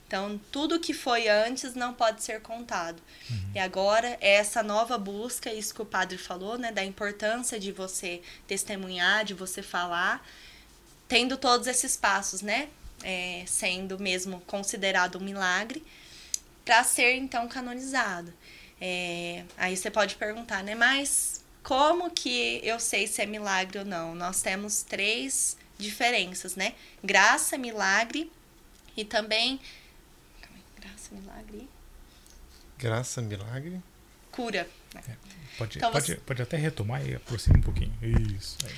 Então, tudo que foi antes não pode ser contado. Uhum. E agora, é essa nova busca, isso que o padre falou, né, da importância de você testemunhar, de você falar, tendo todos esses passos, né? É, sendo mesmo considerado um milagre, para ser então canonizado. É, aí você pode perguntar, né? Mas como que eu sei se é milagre ou não? Nós temos três diferenças, né? Graça, milagre e também. Graça, milagre. Graça, milagre. Cura. Né? É, pode, então, pode, você... pode até retomar e aproximar um pouquinho. Isso. Aí.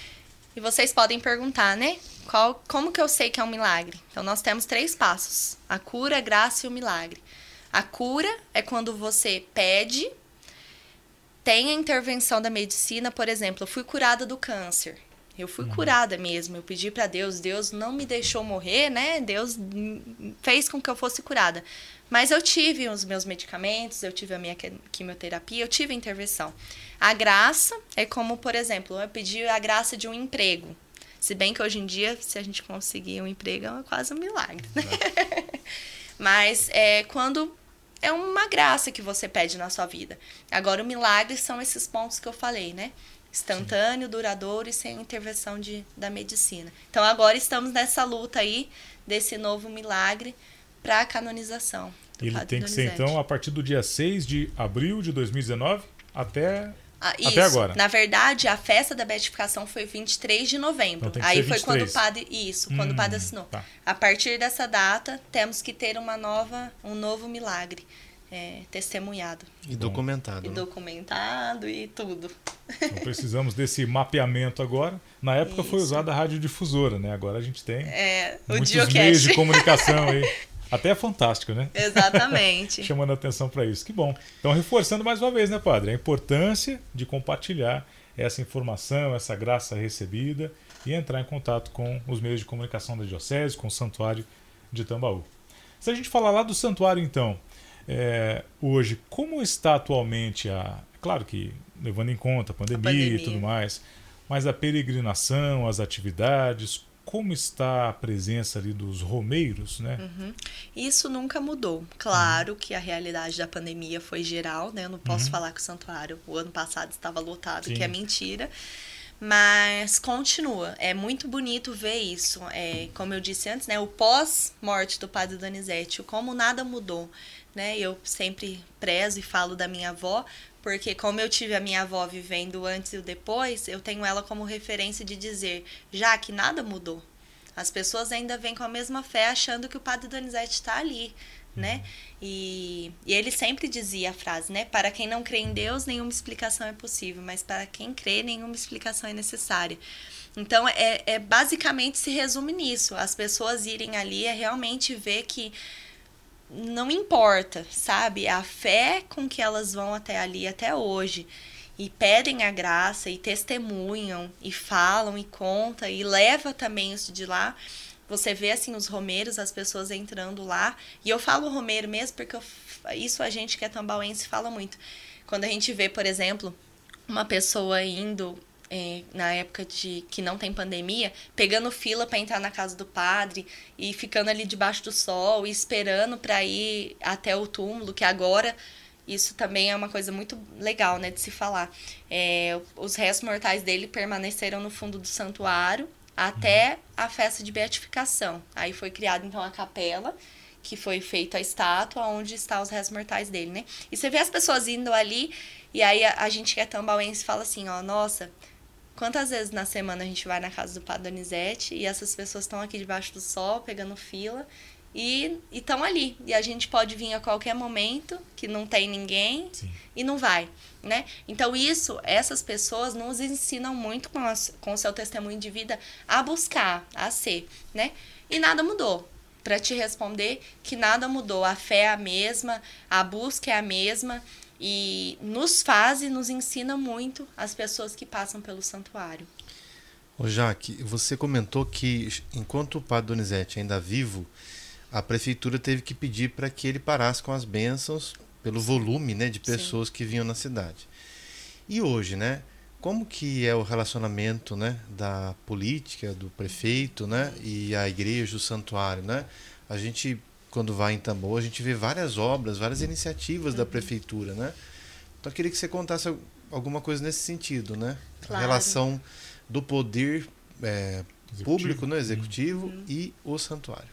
E vocês podem perguntar, né? Qual, como que eu sei que é um milagre? Então, nós temos três passos: a cura, a graça e o milagre. A cura é quando você pede, tem a intervenção da medicina, por exemplo, eu fui curada do câncer. Eu fui uhum. curada mesmo. Eu pedi para Deus, Deus não me deixou morrer, né? Deus fez com que eu fosse curada. Mas eu tive os meus medicamentos, eu tive a minha quimioterapia, eu tive a intervenção. A graça é como, por exemplo, eu pedi a graça de um emprego. Se bem que hoje em dia, se a gente conseguir um emprego, é quase um milagre. Né? Mas é quando é uma graça que você pede na sua vida. Agora, o milagre são esses pontos que eu falei, né? Instantâneo, Sim. duradouro e sem intervenção de, da medicina. Então, agora estamos nessa luta aí desse novo milagre para a canonização. Ele tem que ser, então, a partir do dia 6 de abril de 2019 até ah, Até agora. Na verdade, a festa da beatificação foi 23 de novembro. Então, Aí foi quando o padre. Isso, quando hum, o padre hum, assinou. Tá. A partir dessa data, temos que ter uma nova, um novo milagre. É, testemunhado. E documentado. E né? documentado e tudo. Então precisamos desse mapeamento agora. Na época Isso. foi usada a radiodifusora, né? Agora a gente tem é, muitos meios de comunicação aí. Até é fantástico, né? Exatamente. Chamando a atenção para isso. Que bom. Então, reforçando mais uma vez, né, Padre? A importância de compartilhar essa informação, essa graça recebida e entrar em contato com os meios de comunicação da Diocese, com o Santuário de Tambaú. Se a gente falar lá do santuário, então, é, hoje, como está atualmente a. Claro que levando em conta a pandemia, a pandemia, e tudo mais, mas a peregrinação, as atividades, como está a presença ali dos romeiros, né? Uhum. Isso nunca mudou. Claro uhum. que a realidade da pandemia foi geral, né? Eu não posso uhum. falar que o santuário o ano passado estava lotado, Sim. que é mentira. Mas continua. É muito bonito ver isso. É, como eu disse antes, né? O pós-morte do padre Donizete, como nada mudou. Né? Eu sempre prezo e falo da minha avó, porque como eu tive a minha avó vivendo antes e o depois, eu tenho ela como referência de dizer, já que nada mudou. As pessoas ainda vêm com a mesma fé achando que o padre Donizete está ali, né? Uhum. E, e, ele sempre dizia a frase, né? Para quem não crê em Deus, nenhuma explicação é possível, mas para quem crê, nenhuma explicação é necessária. Então, é, é basicamente se resume nisso. As pessoas irem ali é realmente ver que não importa, sabe? A fé com que elas vão até ali, até hoje, e pedem a graça, e testemunham, e falam, e contam, e leva também isso de lá. Você vê, assim, os romeiros, as pessoas entrando lá. E eu falo romeiro mesmo porque eu, isso a gente que é tambauense fala muito. Quando a gente vê, por exemplo, uma pessoa indo é, na época de que não tem pandemia, pegando fila para entrar na casa do padre e ficando ali debaixo do sol e esperando para ir até o túmulo, que agora isso também é uma coisa muito legal, né, de se falar. É, os restos mortais dele permaneceram no fundo do santuário até a festa de beatificação. Aí foi criada então a capela que foi feita a estátua onde está os restos mortais dele, né? E você vê as pessoas indo ali e aí a, a gente que é tambauense fala assim, ó, nossa, Quantas vezes na semana a gente vai na casa do Padre Donizete e essas pessoas estão aqui debaixo do sol, pegando fila, e estão ali. E a gente pode vir a qualquer momento, que não tem ninguém, Sim. e não vai, né? Então isso, essas pessoas nos ensinam muito com, as, com o seu testemunho de vida a buscar, a ser, né? E nada mudou. Para te responder que nada mudou, a fé é a mesma, a busca é a mesma, e nos faz e nos ensina muito as pessoas que passam pelo santuário. Ô Jaque, você comentou que enquanto o Padre Donizete ainda vivo, a prefeitura teve que pedir para que ele parasse com as bênçãos pelo volume né, de pessoas Sim. que vinham na cidade. E hoje, né? Como que é o relacionamento né, da política, do prefeito né, e a igreja, o santuário? Né? A gente quando vai em Tambor, a gente vê várias obras, várias iniciativas uhum. da prefeitura, né? Então eu queria que você contasse alguma coisa nesse sentido, né? Claro. A relação do poder é, público, né, executivo uhum. e o santuário.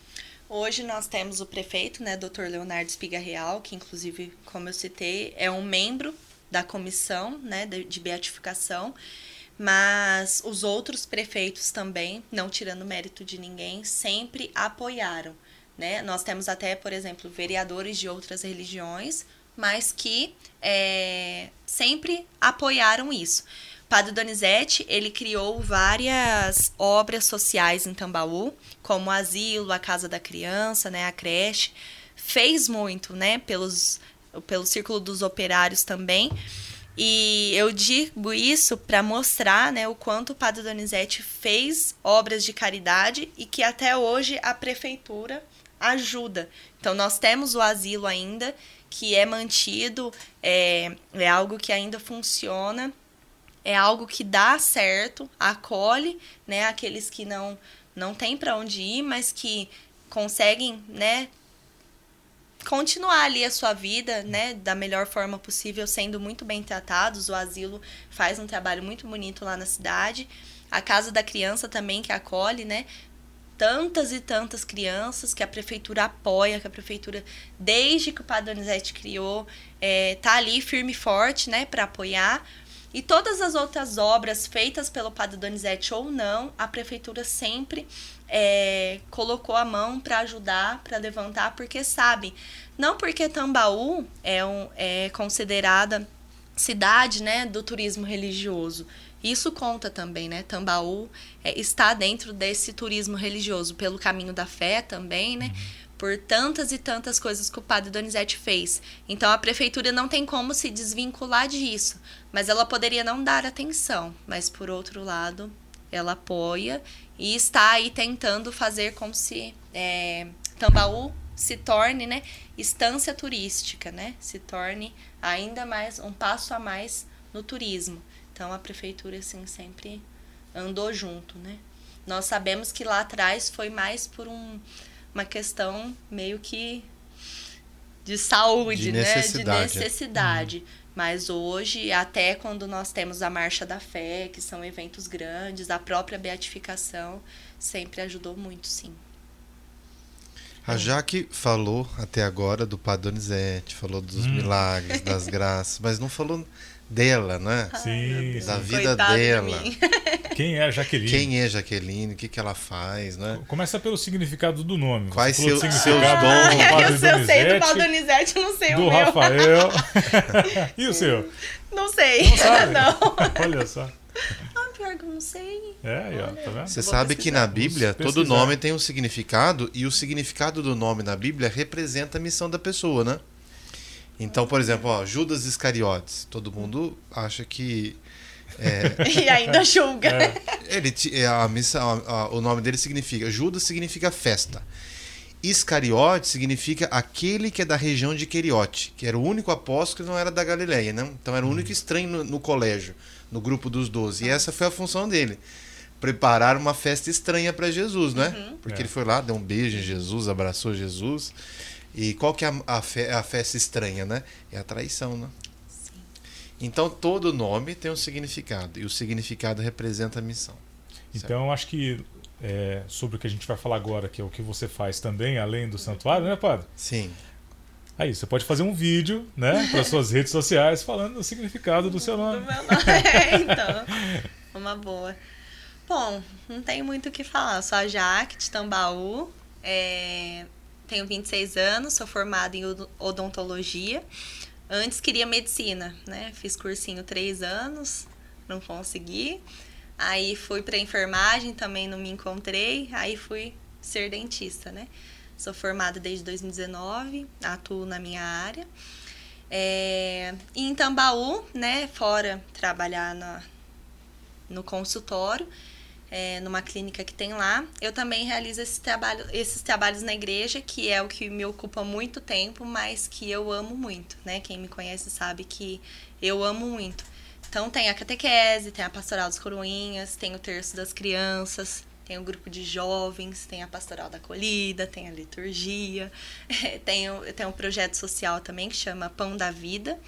Hoje nós temos o prefeito, né, Dr. Leonardo Espiga Real, que inclusive, como eu citei, é um membro da comissão, né, de, de beatificação, mas os outros prefeitos também, não tirando mérito de ninguém, sempre apoiaram né? Nós temos até, por exemplo, vereadores de outras religiões, mas que é, sempre apoiaram isso. Padre Donizete, ele criou várias obras sociais em Tambaú, como o asilo, a casa da criança, né, a creche. Fez muito, né, pelos, pelo círculo dos operários também. E eu digo isso para mostrar né, o quanto o Padre Donizete fez obras de caridade e que até hoje a prefeitura ajuda. Então, nós temos o asilo ainda, que é mantido, é, é algo que ainda funciona, é algo que dá certo, acolhe né, aqueles que não, não têm para onde ir, mas que conseguem né, continuar ali a sua vida, né, da melhor forma possível, sendo muito bem tratados. O asilo faz um trabalho muito bonito lá na cidade. A casa da criança também que acolhe, né, tantas e tantas crianças que a prefeitura apoia, que a prefeitura, desde que o Padre Donizete criou, é, tá ali firme e forte, né, para apoiar. E todas as outras obras feitas pelo Padre Donizete ou não, a prefeitura sempre é, colocou a mão para ajudar, para levantar, porque sabe, não porque Tambaú é, um, é considerada cidade né, do turismo religioso, isso conta também, né? Tambaú é, está dentro desse turismo religioso, pelo caminho da fé também, né? Uhum. Por tantas e tantas coisas que o padre Donizete fez. Então a prefeitura não tem como se desvincular disso, mas ela poderia não dar atenção. Mas por outro lado, ela apoia e está aí tentando fazer com se é, Tambaú se torne, né, estância turística, né? Se torne ainda mais um passo a mais no turismo. Então a prefeitura assim sempre andou junto, né? Nós sabemos que lá atrás foi mais por um, uma questão meio que de saúde, de né? De necessidade. Uhum. Mas hoje, até quando nós temos a Marcha da Fé, que são eventos grandes, a própria beatificação sempre ajudou muito, sim. A Jaque falou até agora do Padre Donizete, falou dos hum. milagres, das graças, mas não falou dela, né? Sim, da vida dela. De Quem é a Jaqueline? Quem é a Jaqueline? O que, que ela faz, né? Começa pelo significado do nome. Quais seu, seus dons? Ah, eu, eu sei do Padre Donizete, não sei do o meu. Do Rafael. e o seu? Não sei. Não sabe? Não. Olha só. Ah, pior que eu não sei. É, ó, tá vendo? Você Vou sabe que na Bíblia todo nome tem um significado e o significado do nome na Bíblia representa a missão da pessoa, né? Então, por exemplo, ó, Judas Iscariotes. Todo mundo acha que E ainda julga. É. ele é, a missão, a- a- o nome dele significa Judas significa festa. Iscariote significa aquele que é da região de Queriote, que era o único apóstolo que não era da Galileia, né? Então era o único estranho no, no colégio, no grupo dos doze. E essa foi a função dele. Preparar uma festa estranha para Jesus, né? Porque É. ele foi lá, deu um beijo em Jesus, abraçou Jesus. E qual que é a, a, fe- a festa estranha, né? É a traição, né? Então todo nome tem um significado e o significado representa a missão. Então, acho que é, sobre o que a gente vai falar agora, que é o que você faz também, além do santuário, né, padre? Sim. Aí, você pode fazer um vídeo, né, para suas redes sociais falando do significado do seu Do nome. meu nome. É, então, uma boa. Bom, não tem muito o que falar. Eu sou a Jaque, de Tambaú. é, tenho 26 anos, sou formada em odo- odontologia. Antes queria medicina, né? Fiz cursinho três anos, não consegui. Aí fui para enfermagem, também não me encontrei. Aí fui ser dentista, né? Sou formada desde 2019, atuo na minha área. É, em Tambaú, né, fora trabalhar na, no consultório, é, numa clínica que tem lá, eu também realizo esse trabalho, esses trabalhos na igreja, que é o que me ocupa muito tempo, mas que eu amo muito, né? Quem me conhece sabe que eu amo muito. Então tem a catequese, tem a pastoral dos coroinhas, tem o terço das crianças, tem o grupo de jovens, tem a pastoral da acolhida, tem a liturgia, tem, tem um projeto social também que chama Pão da Vida,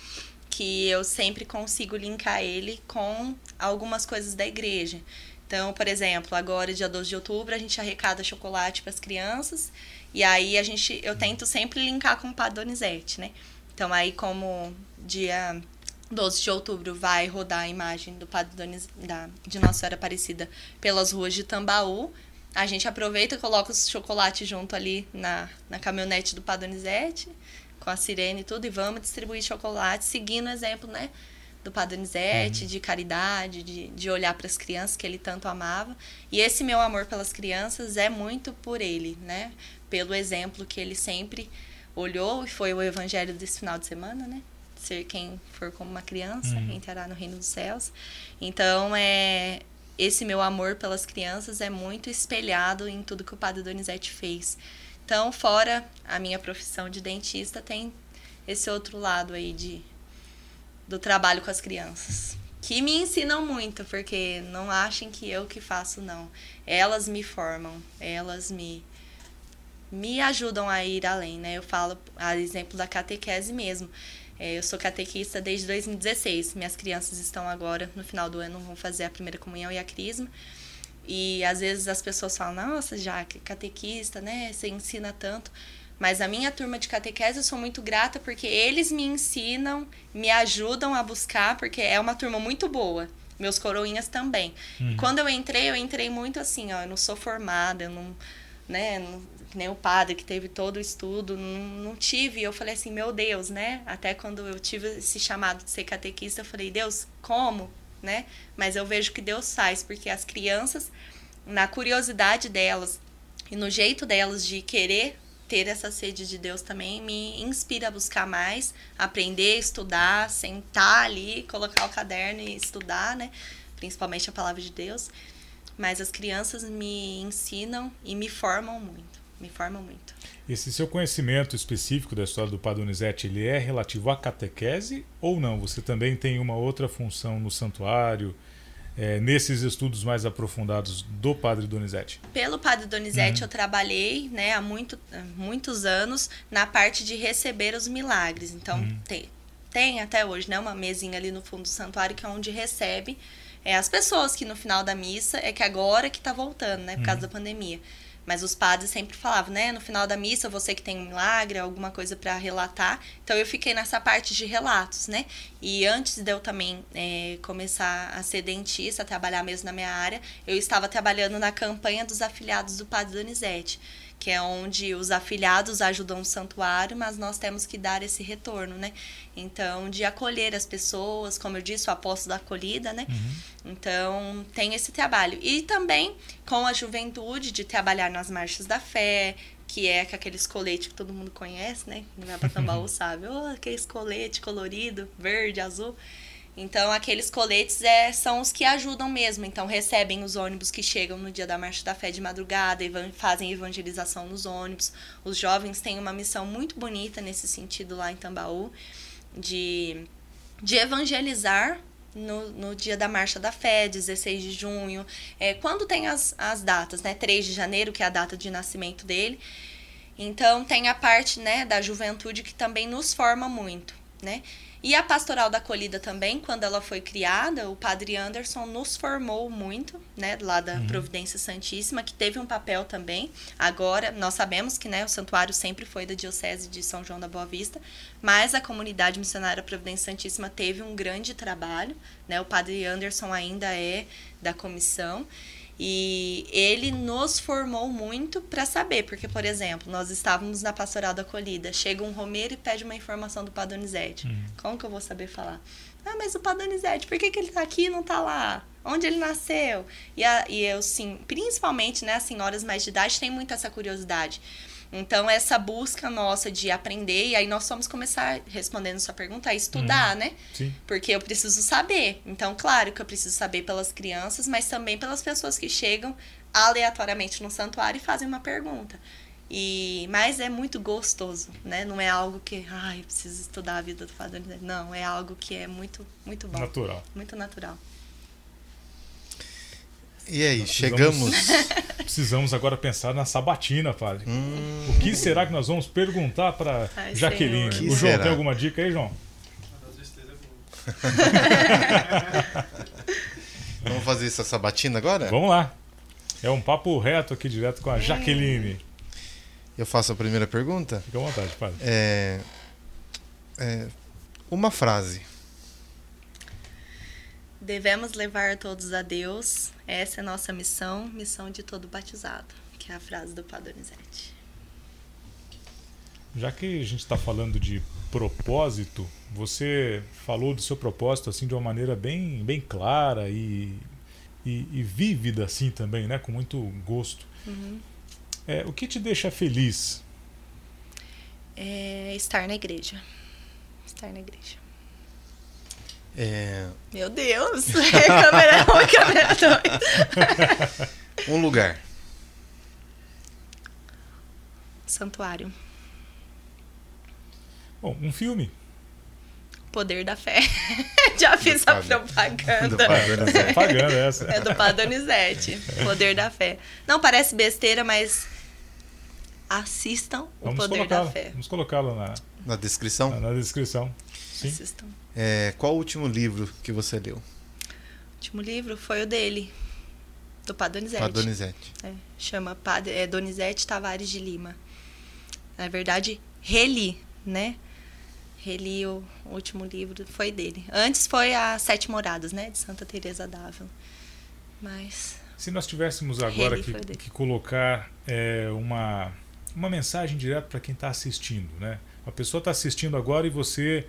que eu sempre consigo linkar ele com algumas coisas da igreja. Então, por exemplo, agora dia 12 de outubro a gente arrecada chocolate para as crianças e aí a gente eu tento sempre linkar com o Padre Donizete, né? Então aí como dia 12 de outubro vai rodar a imagem do Padre Doniz, da, de Nossa Senhora Aparecida pelas ruas de Tambaú. A gente aproveita e coloca os chocolates junto ali na, na caminhonete do Padre Donizete, com a sirene e tudo, e vamos distribuir chocolate, seguindo o exemplo, né? Do Padre Donizete, de caridade, de, de olhar para as crianças que ele tanto amava. E esse meu amor pelas crianças é muito por ele, né? Pelo exemplo que ele sempre olhou, e foi o evangelho desse final de semana, né? ser quem for como uma criança, Uhum. entrará no reino dos céus. Então, é esse meu amor pelas crianças é muito espelhado em tudo que o Padre Donizete fez. Então, fora a minha profissão de dentista, tem esse outro lado aí de do trabalho com as crianças, que me ensinam muito, porque não achem que eu que faço não. Elas me formam, elas me me ajudam a ir além, né? Eu falo a exemplo da catequese mesmo. É, eu sou catequista desde 2016. Minhas crianças estão agora, no final do ano, vão fazer a primeira comunhão e a crisma. E às vezes as pessoas falam, nossa, já catequista, né? Você ensina tanto. Mas a minha turma de catequese eu sou muito grata porque eles me ensinam, me ajudam a buscar, porque é uma turma muito boa. Meus coroinhas também. E quando eu entrei, eu entrei muito assim, ó, eu não sou formada, eu não, né, não, nem o padre que teve todo o estudo, não, não tive. Eu falei assim, meu Deus, né? Até quando eu tive esse chamado de ser catequista, eu falei, Deus, como? Né? Mas eu vejo que Deus faz, porque as crianças, na curiosidade delas e no jeito delas de querer ter essa sede de Deus também me inspira a buscar mais, aprender, estudar, sentar ali, colocar o caderno e estudar, né? Principalmente a palavra de Deus. Mas as crianças me ensinam e me formam muito, me formam muito. Esse seu conhecimento específico da história do Padre Donizete, ele é relativo à catequese ou não? Você também tem uma outra função no santuário, é, nesses estudos mais aprofundados do Padre Donizete? Pelo Padre Donizete eu trabalhei, né, há muito, muitos anos na parte de receber os milagres. Então tem, tem até hoje, né, uma mesinha ali no fundo do santuário que é onde recebe é, as pessoas que no final da missa é que agora que tá voltando, né, por causa da pandemia. Mas os padres sempre falavam, né? No final da missa, você que tem um milagre, alguma coisa para relatar. Então eu fiquei nessa parte de relatos, né? E antes de eu também é, começar a ser dentista, a trabalhar mesmo na minha área, eu estava trabalhando na campanha dos afiliados do Padre Donizete, que é onde os afiliados ajudam o santuário, mas nós temos que dar esse retorno, né? Então, de acolher as pessoas, como eu disse, o apóstolo da acolhida, né? Uhum. Então, tem esse trabalho. E também com a juventude, de trabalhar nas marchas da fé, que é aqueles coletes que todo mundo conhece, né? Não é pra Tambaú, sabe? Oh, aqueles colete colorido, verde, azul. Então, aqueles coletes é, são os que ajudam mesmo. Então, recebem os ônibus que chegam no dia da Marcha da Fé de madrugada, e fazem evangelização nos ônibus. Os jovens têm uma missão muito bonita nesse sentido lá em Tambaú, de, de evangelizar no, no dia da Marcha da Fé, 16 de junho. É, quando tem as, as datas, né? 3 de janeiro, que é a data de nascimento dele. Então, tem a parte né, da juventude que também nos forma muito, né? E a Pastoral da Acolhida também, quando ela foi criada, o Padre Anderson nos formou muito, né, lá da uhum. Providência Santíssima, que teve um papel também. Agora, nós sabemos que, né, o santuário sempre foi da Diocese de São João da Boa Vista, mas a comunidade missionária Providência Santíssima teve um grande trabalho, né? O Padre Anderson ainda é da comissão. E ele nos formou muito para saber, porque, por exemplo, nós estávamos na pastoral da acolhida, chega um Romeiro e pede uma informação do Padonizete. Hum. Como que eu vou saber falar? Ah, mas o Padonizete, por que, que ele está aqui e não está lá? Onde ele nasceu? E, a, e eu, sim, principalmente, né, as senhoras mais de idade têm muito essa curiosidade. Então, essa busca nossa de aprender, e aí nós vamos começar, respondendo sua pergunta, a estudar, uhum. né? Sim. Porque eu preciso saber. Então, claro que eu preciso saber pelas crianças, mas também pelas pessoas que chegam aleatoriamente no santuário e fazem uma pergunta. E, mas é muito gostoso, né? Não é algo que, ai, preciso estudar a vida do Padre. Não, é algo que é muito, muito bom. Natural. Muito natural. E aí, precisamos, chegamos. Precisamos agora pensar na sabatina, padre. Hum. O que será que nós vamos perguntar para Jaqueline? O João será? tem alguma dica aí, João? vamos fazer essa sabatina agora? Vamos lá. É um papo reto aqui direto com a Jaqueline. Eu faço a primeira pergunta? Fica à vontade, padre. É, é, uma frase. Devemos levar todos a Deus. Essa é a nossa missão, missão de todo batizado, que é a frase do Padre Donizete. Já que a gente está falando de propósito, você falou do seu propósito assim de uma maneira bem, bem clara e, e, e vívida assim também, né? Com muito gosto. Uhum. É, o que te deixa feliz? É estar na igreja. Estar na igreja. É... Meu Deus! câmera 1 câmera 2. um lugar. Santuário. Bom, um filme. Poder da Fé. Já fiz do a propaganda. Do propaganda essa. É do Padonizete. Poder da Fé. Não parece besteira, mas assistam o Vamos Poder da Fé. Vamos colocá-lo na, na descrição. Na, na descrição. Sim. Assistam. É, qual o último livro que você leu? O último livro foi o dele, do Padonizete. Padonizete. É, chama Pad é, Donizete Tavares de Lima. Na verdade, reli, né? Reli o, o último livro, foi dele. Antes foi a Sete Moradas, né? De Santa Teresa d'Ávila. Mas... Se nós tivéssemos agora que, que, colocar é, uma, uma mensagem direta para quem está assistindo, né? A pessoa está assistindo agora e você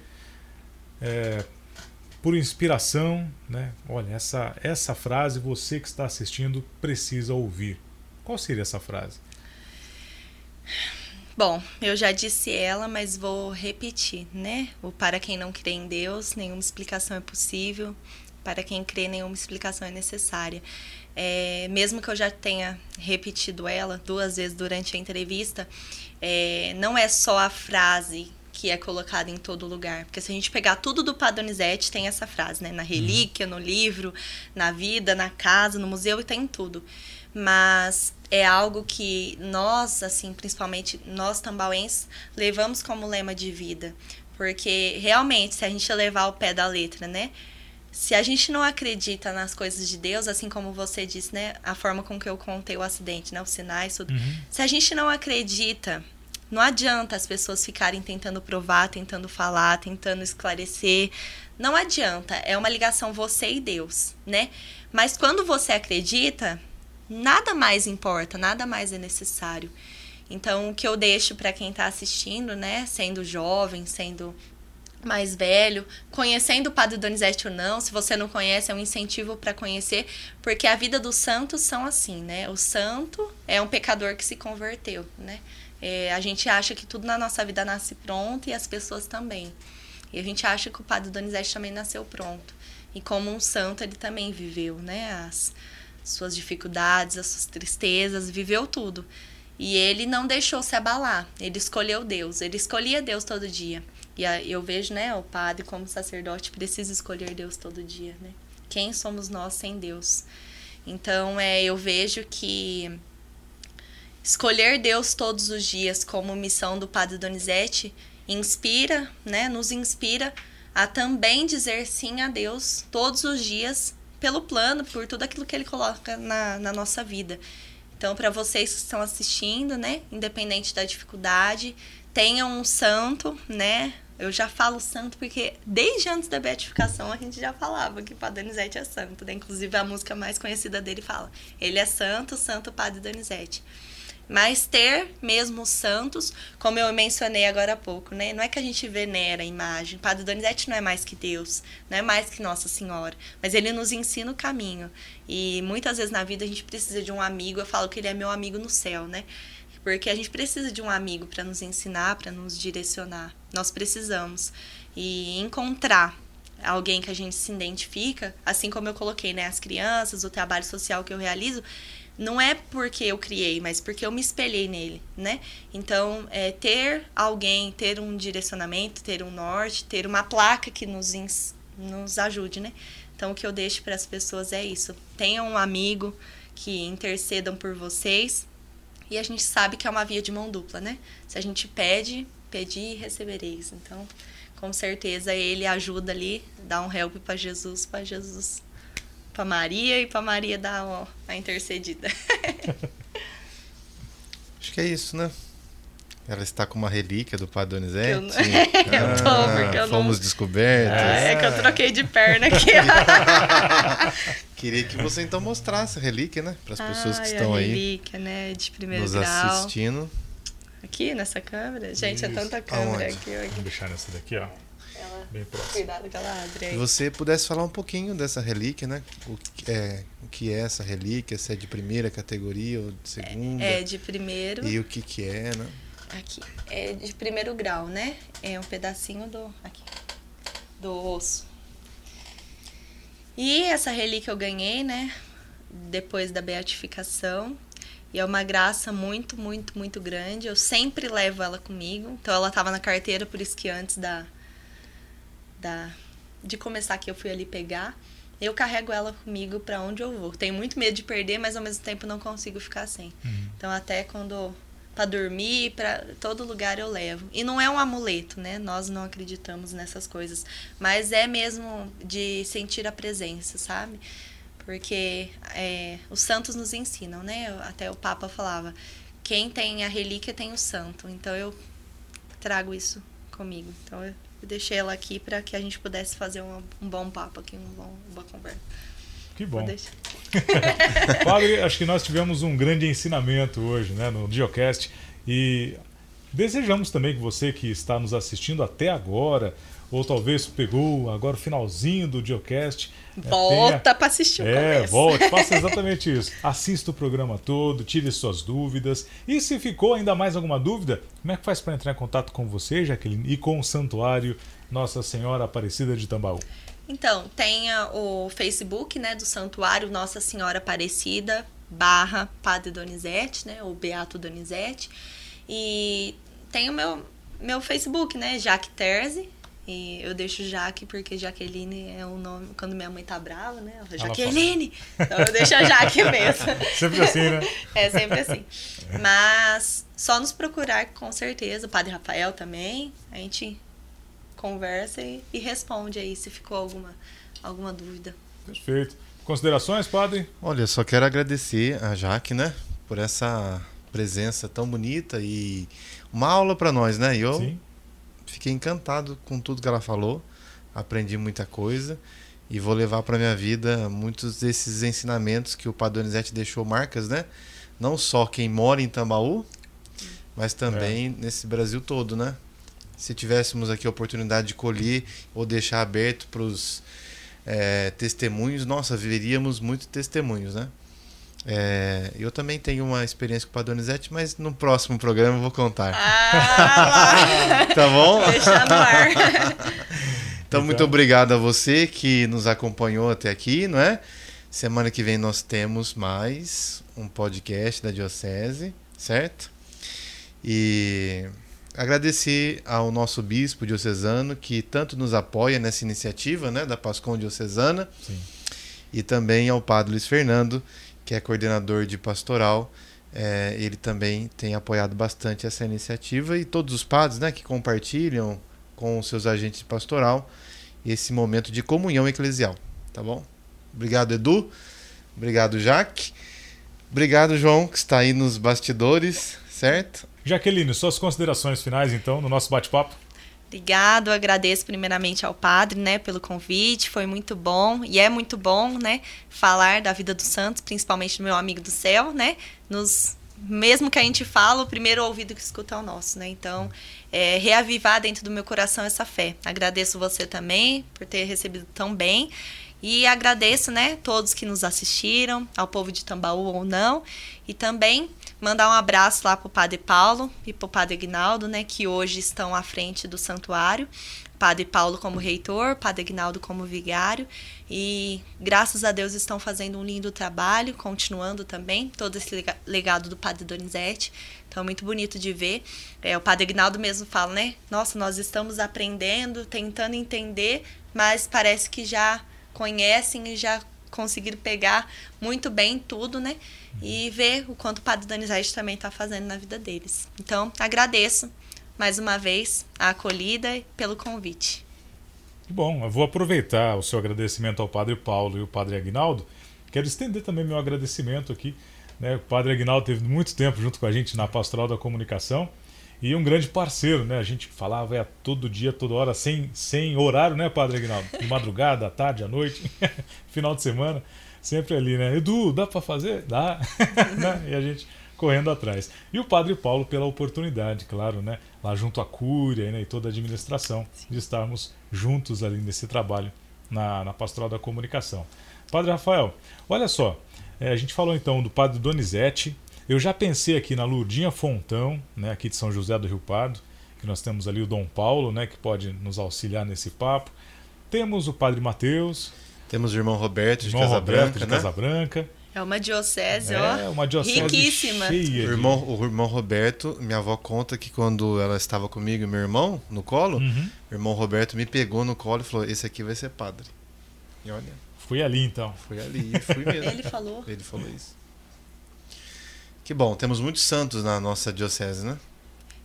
é, por inspiração, né? Olha, essa, essa frase você que está assistindo precisa ouvir. Qual seria essa frase? Bom, eu já disse ela, mas vou repetir, né? O para quem não crê em Deus, nenhuma explicação é possível. Para quem crê, nenhuma explicação é necessária. É, mesmo que eu já tenha repetido ela duas vezes durante a entrevista, é, não é só a frase que é colocada em todo lugar. Porque se a gente pegar tudo do Padonizete, tem essa frase, né? Na uhum. relíquia, no livro, na vida, na casa, no museu e tem tudo. Mas é algo que nós, assim, principalmente nós tambauenses, levamos como lema de vida. Porque realmente, se a gente levar o pé da letra, né? Se a gente não acredita nas coisas de Deus, assim como você disse, né? A forma com que eu contei o acidente, né? Os sinais, tudo. Uhum. Se a gente não acredita não adianta as pessoas ficarem tentando provar, tentando falar, tentando esclarecer. Não adianta. É uma ligação você e Deus, né? Mas quando você acredita, nada mais importa, nada mais é necessário. Então, o que eu deixo para quem está assistindo, né, sendo jovem, sendo mais velho, conhecendo o Padre Donizete ou não, se você não conhece, é um incentivo para conhecer, porque a vida dos santos são assim, né? O santo é um pecador que se converteu, né? É, a gente acha que tudo na nossa vida nasce pronto e as pessoas também. E a gente acha que o Padre Donizete também nasceu pronto. E como um santo, ele também viveu, né? As suas dificuldades, as suas tristezas, viveu tudo. E ele não deixou se abalar. Ele escolheu Deus. Ele escolhia Deus todo dia. E eu vejo, né, o padre como sacerdote precisa escolher Deus todo dia, né? Quem somos nós sem Deus? Então, é, eu vejo que escolher Deus todos os dias como missão do Padre Donizete inspira, né, nos inspira a também dizer sim a Deus todos os dias pelo plano, por tudo aquilo que ele coloca na, na nossa vida. Então, para vocês que estão assistindo, né, independente da dificuldade, tenham um santo, né, eu já falo santo porque desde antes da beatificação a gente já falava que o Padre Donizete é santo, né? Inclusive a música mais conhecida dele fala: Ele é santo, santo Padre Donizete. Mas ter mesmo os santos, como eu mencionei agora há pouco, né? Não é que a gente venera a imagem. Padre Donizete não é mais que Deus, não é mais que Nossa Senhora, mas ele nos ensina o caminho. E muitas vezes na vida a gente precisa de um amigo. Eu falo que ele é meu amigo no céu, né? Porque a gente precisa de um amigo para nos ensinar, para nos direcionar. Nós precisamos. E encontrar alguém que a gente se identifica, assim como eu coloquei, né, as crianças, o trabalho social que eu realizo, não é porque eu criei, mas porque eu me espelhei nele, né? Então, é, ter alguém, ter um direcionamento, ter um norte, ter uma placa que nos, nos ajude, né? Então, o que eu deixo para as pessoas é isso. Tenham um amigo que intercedam por vocês e a gente sabe que é uma via de mão dupla, né? Se a gente pede, pedi e recebereis. Então, com certeza ele ajuda ali, dá um help para Jesus, para Jesus, para Maria e para Maria dar ó, a intercedida. Acho que é isso, né? Ela está com uma relíquia do Padre Donizete. Eu, não... eu tô, ah, porque eu Fomos não... descobertos. É, é que eu troquei de perna aqui. Queria que você então mostrasse a relíquia, né? Para as pessoas que estão a aí. relíquia, né? De primeiro nos grau. assistindo. Aqui nessa câmera? Gente, Isso. é tanta câmera Aonde? aqui. Vou deixar nessa daqui, ó. Bem próximo. Cuidado que ela abre aí. Se você pudesse falar um pouquinho dessa relíquia, né? O que é, o que é essa relíquia? Se é de primeira categoria ou de segunda? É, é de primeiro. E o que que é, né? Aqui. É de primeiro grau, né? É um pedacinho do. Aqui. Do osso. E essa relíquia eu ganhei, né? Depois da beatificação. E é uma graça muito, muito, muito grande. Eu sempre levo ela comigo. Então ela estava na carteira, por isso que antes da, da de começar aqui eu fui ali pegar. Eu carrego ela comigo para onde eu vou. Tenho muito medo de perder, mas ao mesmo tempo não consigo ficar sem. Uhum. Então até quando para dormir, para todo lugar eu levo. E não é um amuleto, né? Nós não acreditamos nessas coisas, mas é mesmo de sentir a presença, sabe? Porque é, os santos nos ensinam, né? Até o Papa falava: quem tem a relíquia tem o santo. Então eu trago isso comigo. Então eu deixei ela aqui para que a gente pudesse fazer um, um bom papo aqui, um bom, uma boa conversa. Que bom. Padre, acho que nós tivemos um grande ensinamento hoje né, no Diocast e desejamos também que você que está nos assistindo até agora, ou talvez pegou agora o finalzinho do Diocast. É, Volta tenha... para assistir o É, começo. volte, faça exatamente isso. Assista o programa todo, tire suas dúvidas. E se ficou ainda mais alguma dúvida, como é que faz para entrar em contato com você, Jaqueline, e com o Santuário Nossa Senhora Aparecida de Tambaú? Então, tem o Facebook, né, do Santuário Nossa Senhora Aparecida, barra Padre Donizete, né, ou Beato Donizete. E tem o meu, meu Facebook, né, Jaque Terzi. E eu deixo Jaque porque Jaqueline é o nome, quando minha mãe tá brava, né, ela Jaqueline! Então eu deixo a Jaque mesmo. sempre assim, né? É, sempre assim. Mas só nos procurar com certeza, o Padre Rafael também, a gente conversa e, e responde aí se ficou alguma, alguma dúvida. Perfeito. Considerações, padre? Olha, só quero agradecer a Jaque, né, por essa presença tão bonita e uma aula para nós, né? Eu Sim. Fiquei encantado com tudo que ela falou, aprendi muita coisa e vou levar para minha vida muitos desses ensinamentos que o Padre Donizete deixou marcas, né? Não só quem mora em Tambaú, mas também é. nesse Brasil todo, né? Se tivéssemos aqui a oportunidade de colher ou deixar aberto para os é, testemunhos, nossa, viveríamos muitos testemunhos, né? É, eu também tenho uma experiência com o Padre Donizete, mas no próximo programa eu vou contar. Ah, tá bom? Deixa no ar. então, muito obrigado a você que nos acompanhou até aqui, não é? Semana que vem nós temos mais um podcast da Diocese, certo? E agradecer ao nosso bispo diocesano que tanto nos apoia nessa iniciativa né, da Pascom Diocesana. Sim. E também ao Padre Luiz Fernando, que é coordenador de pastoral, é, ele também tem apoiado bastante essa iniciativa e todos os padres né, que compartilham com os seus agentes de pastoral esse momento de comunhão eclesial. Tá bom? Obrigado, Edu. Obrigado, Jaque. Obrigado, João, que está aí nos bastidores, certo? Jaqueline, suas considerações finais, então, no nosso bate-papo. Obrigado, agradeço primeiramente ao padre, né, pelo convite, foi muito bom e é muito bom, né, falar da vida dos santos, principalmente do meu amigo do céu, né, nos mesmo que a gente fala, o primeiro ouvido que escuta é o nosso, né? Então, é, reavivar dentro do meu coração essa fé. Agradeço você também por ter recebido tão bem e agradeço, né, todos que nos assistiram, ao povo de Tambaú ou não, e também Mandar um abraço lá pro Padre Paulo e pro Padre Aguinaldo, né, que hoje estão à frente do santuário. Padre Paulo como reitor, Padre Aguinaldo como vigário. E graças a Deus estão fazendo um lindo trabalho, continuando também todo esse legado do Padre Donizete. Então, muito bonito de ver. É, o Padre Aguinaldo mesmo fala, né? Nossa, nós estamos aprendendo, tentando entender, mas parece que já conhecem e já conseguiram pegar muito bem tudo, né? E ver o quanto o Padre Donizete também está fazendo na vida deles. Então, agradeço mais uma vez a acolhida pelo convite. Bom, eu vou aproveitar o seu agradecimento ao Padre Paulo e o Padre Aguinaldo. Quero estender também meu agradecimento aqui. Né? O Padre Aguinaldo teve muito tempo junto com a gente na Pastoral da Comunicação e um grande parceiro, né? A gente falava é, todo dia, toda hora, sem, sem horário, né, Padre Aguinaldo? De madrugada, à tarde, à noite, final de semana, sempre ali, né? Edu, dá para fazer? Dá. né? E a gente correndo atrás. E o Padre Paulo pela oportunidade, claro, né? Lá junto à Cúria né? e toda a administração, de estarmos juntos ali nesse trabalho na, na Pastoral da Comunicação. Padre Rafael, olha só, é, a gente falou então do Padre Donizete, eu já pensei aqui na Lurdinha Fontão, né, aqui de São José do Rio Pardo, que nós temos ali o Dom Paulo, né, que pode nos auxiliar nesse papo. Temos o Padre Mateus. Temos o irmão Roberto de irmão Casabranca. Roberto de né? Casabranca. É uma diocese, é, ó. É uma diocese riquíssima. Cheia o, irmão, o irmão Roberto, minha avó conta que quando ela estava comigo e meu irmão no colo, uhum. o irmão Roberto me pegou no colo e falou: Esse aqui vai ser padre. E olha. Fui ali então. Fui ali, fui mesmo. Ele falou. Ele falou isso. Que bom, temos muitos santos na nossa diocese, né?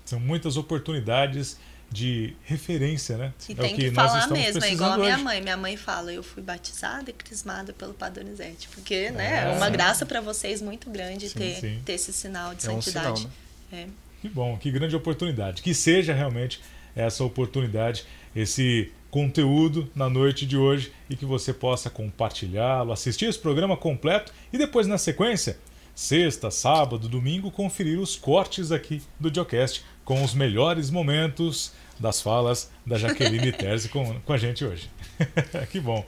São muitas oportunidades de referência, né? E é tem que, que falar mesmo, é igual a minha hoje. mãe. Minha mãe fala, eu fui batizada e crismada pelo Padre Donizete. Porque, né, é, é uma graça para vocês muito grande sim, ter, sim. ter esse sinal de é santidade. Um sinal, né? é. Que bom, que grande oportunidade. Que seja realmente essa oportunidade, esse conteúdo na noite de hoje e que você possa compartilhá-lo, assistir esse programa completo e depois, na sequência, sexta, sábado, domingo, conferir os cortes aqui do Diocast com os melhores momentos das falas da Jaqueline Terzi com, com a gente hoje. que bom.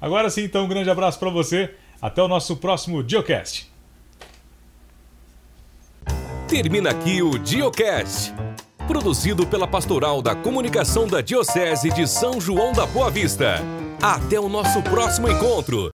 Agora sim, então, um grande abraço para você. Até o nosso próximo Diocast. Termina aqui o Diocast, produzido pela Pastoral da Comunicação da Diocese de São João da Boa Vista. Até o nosso próximo encontro.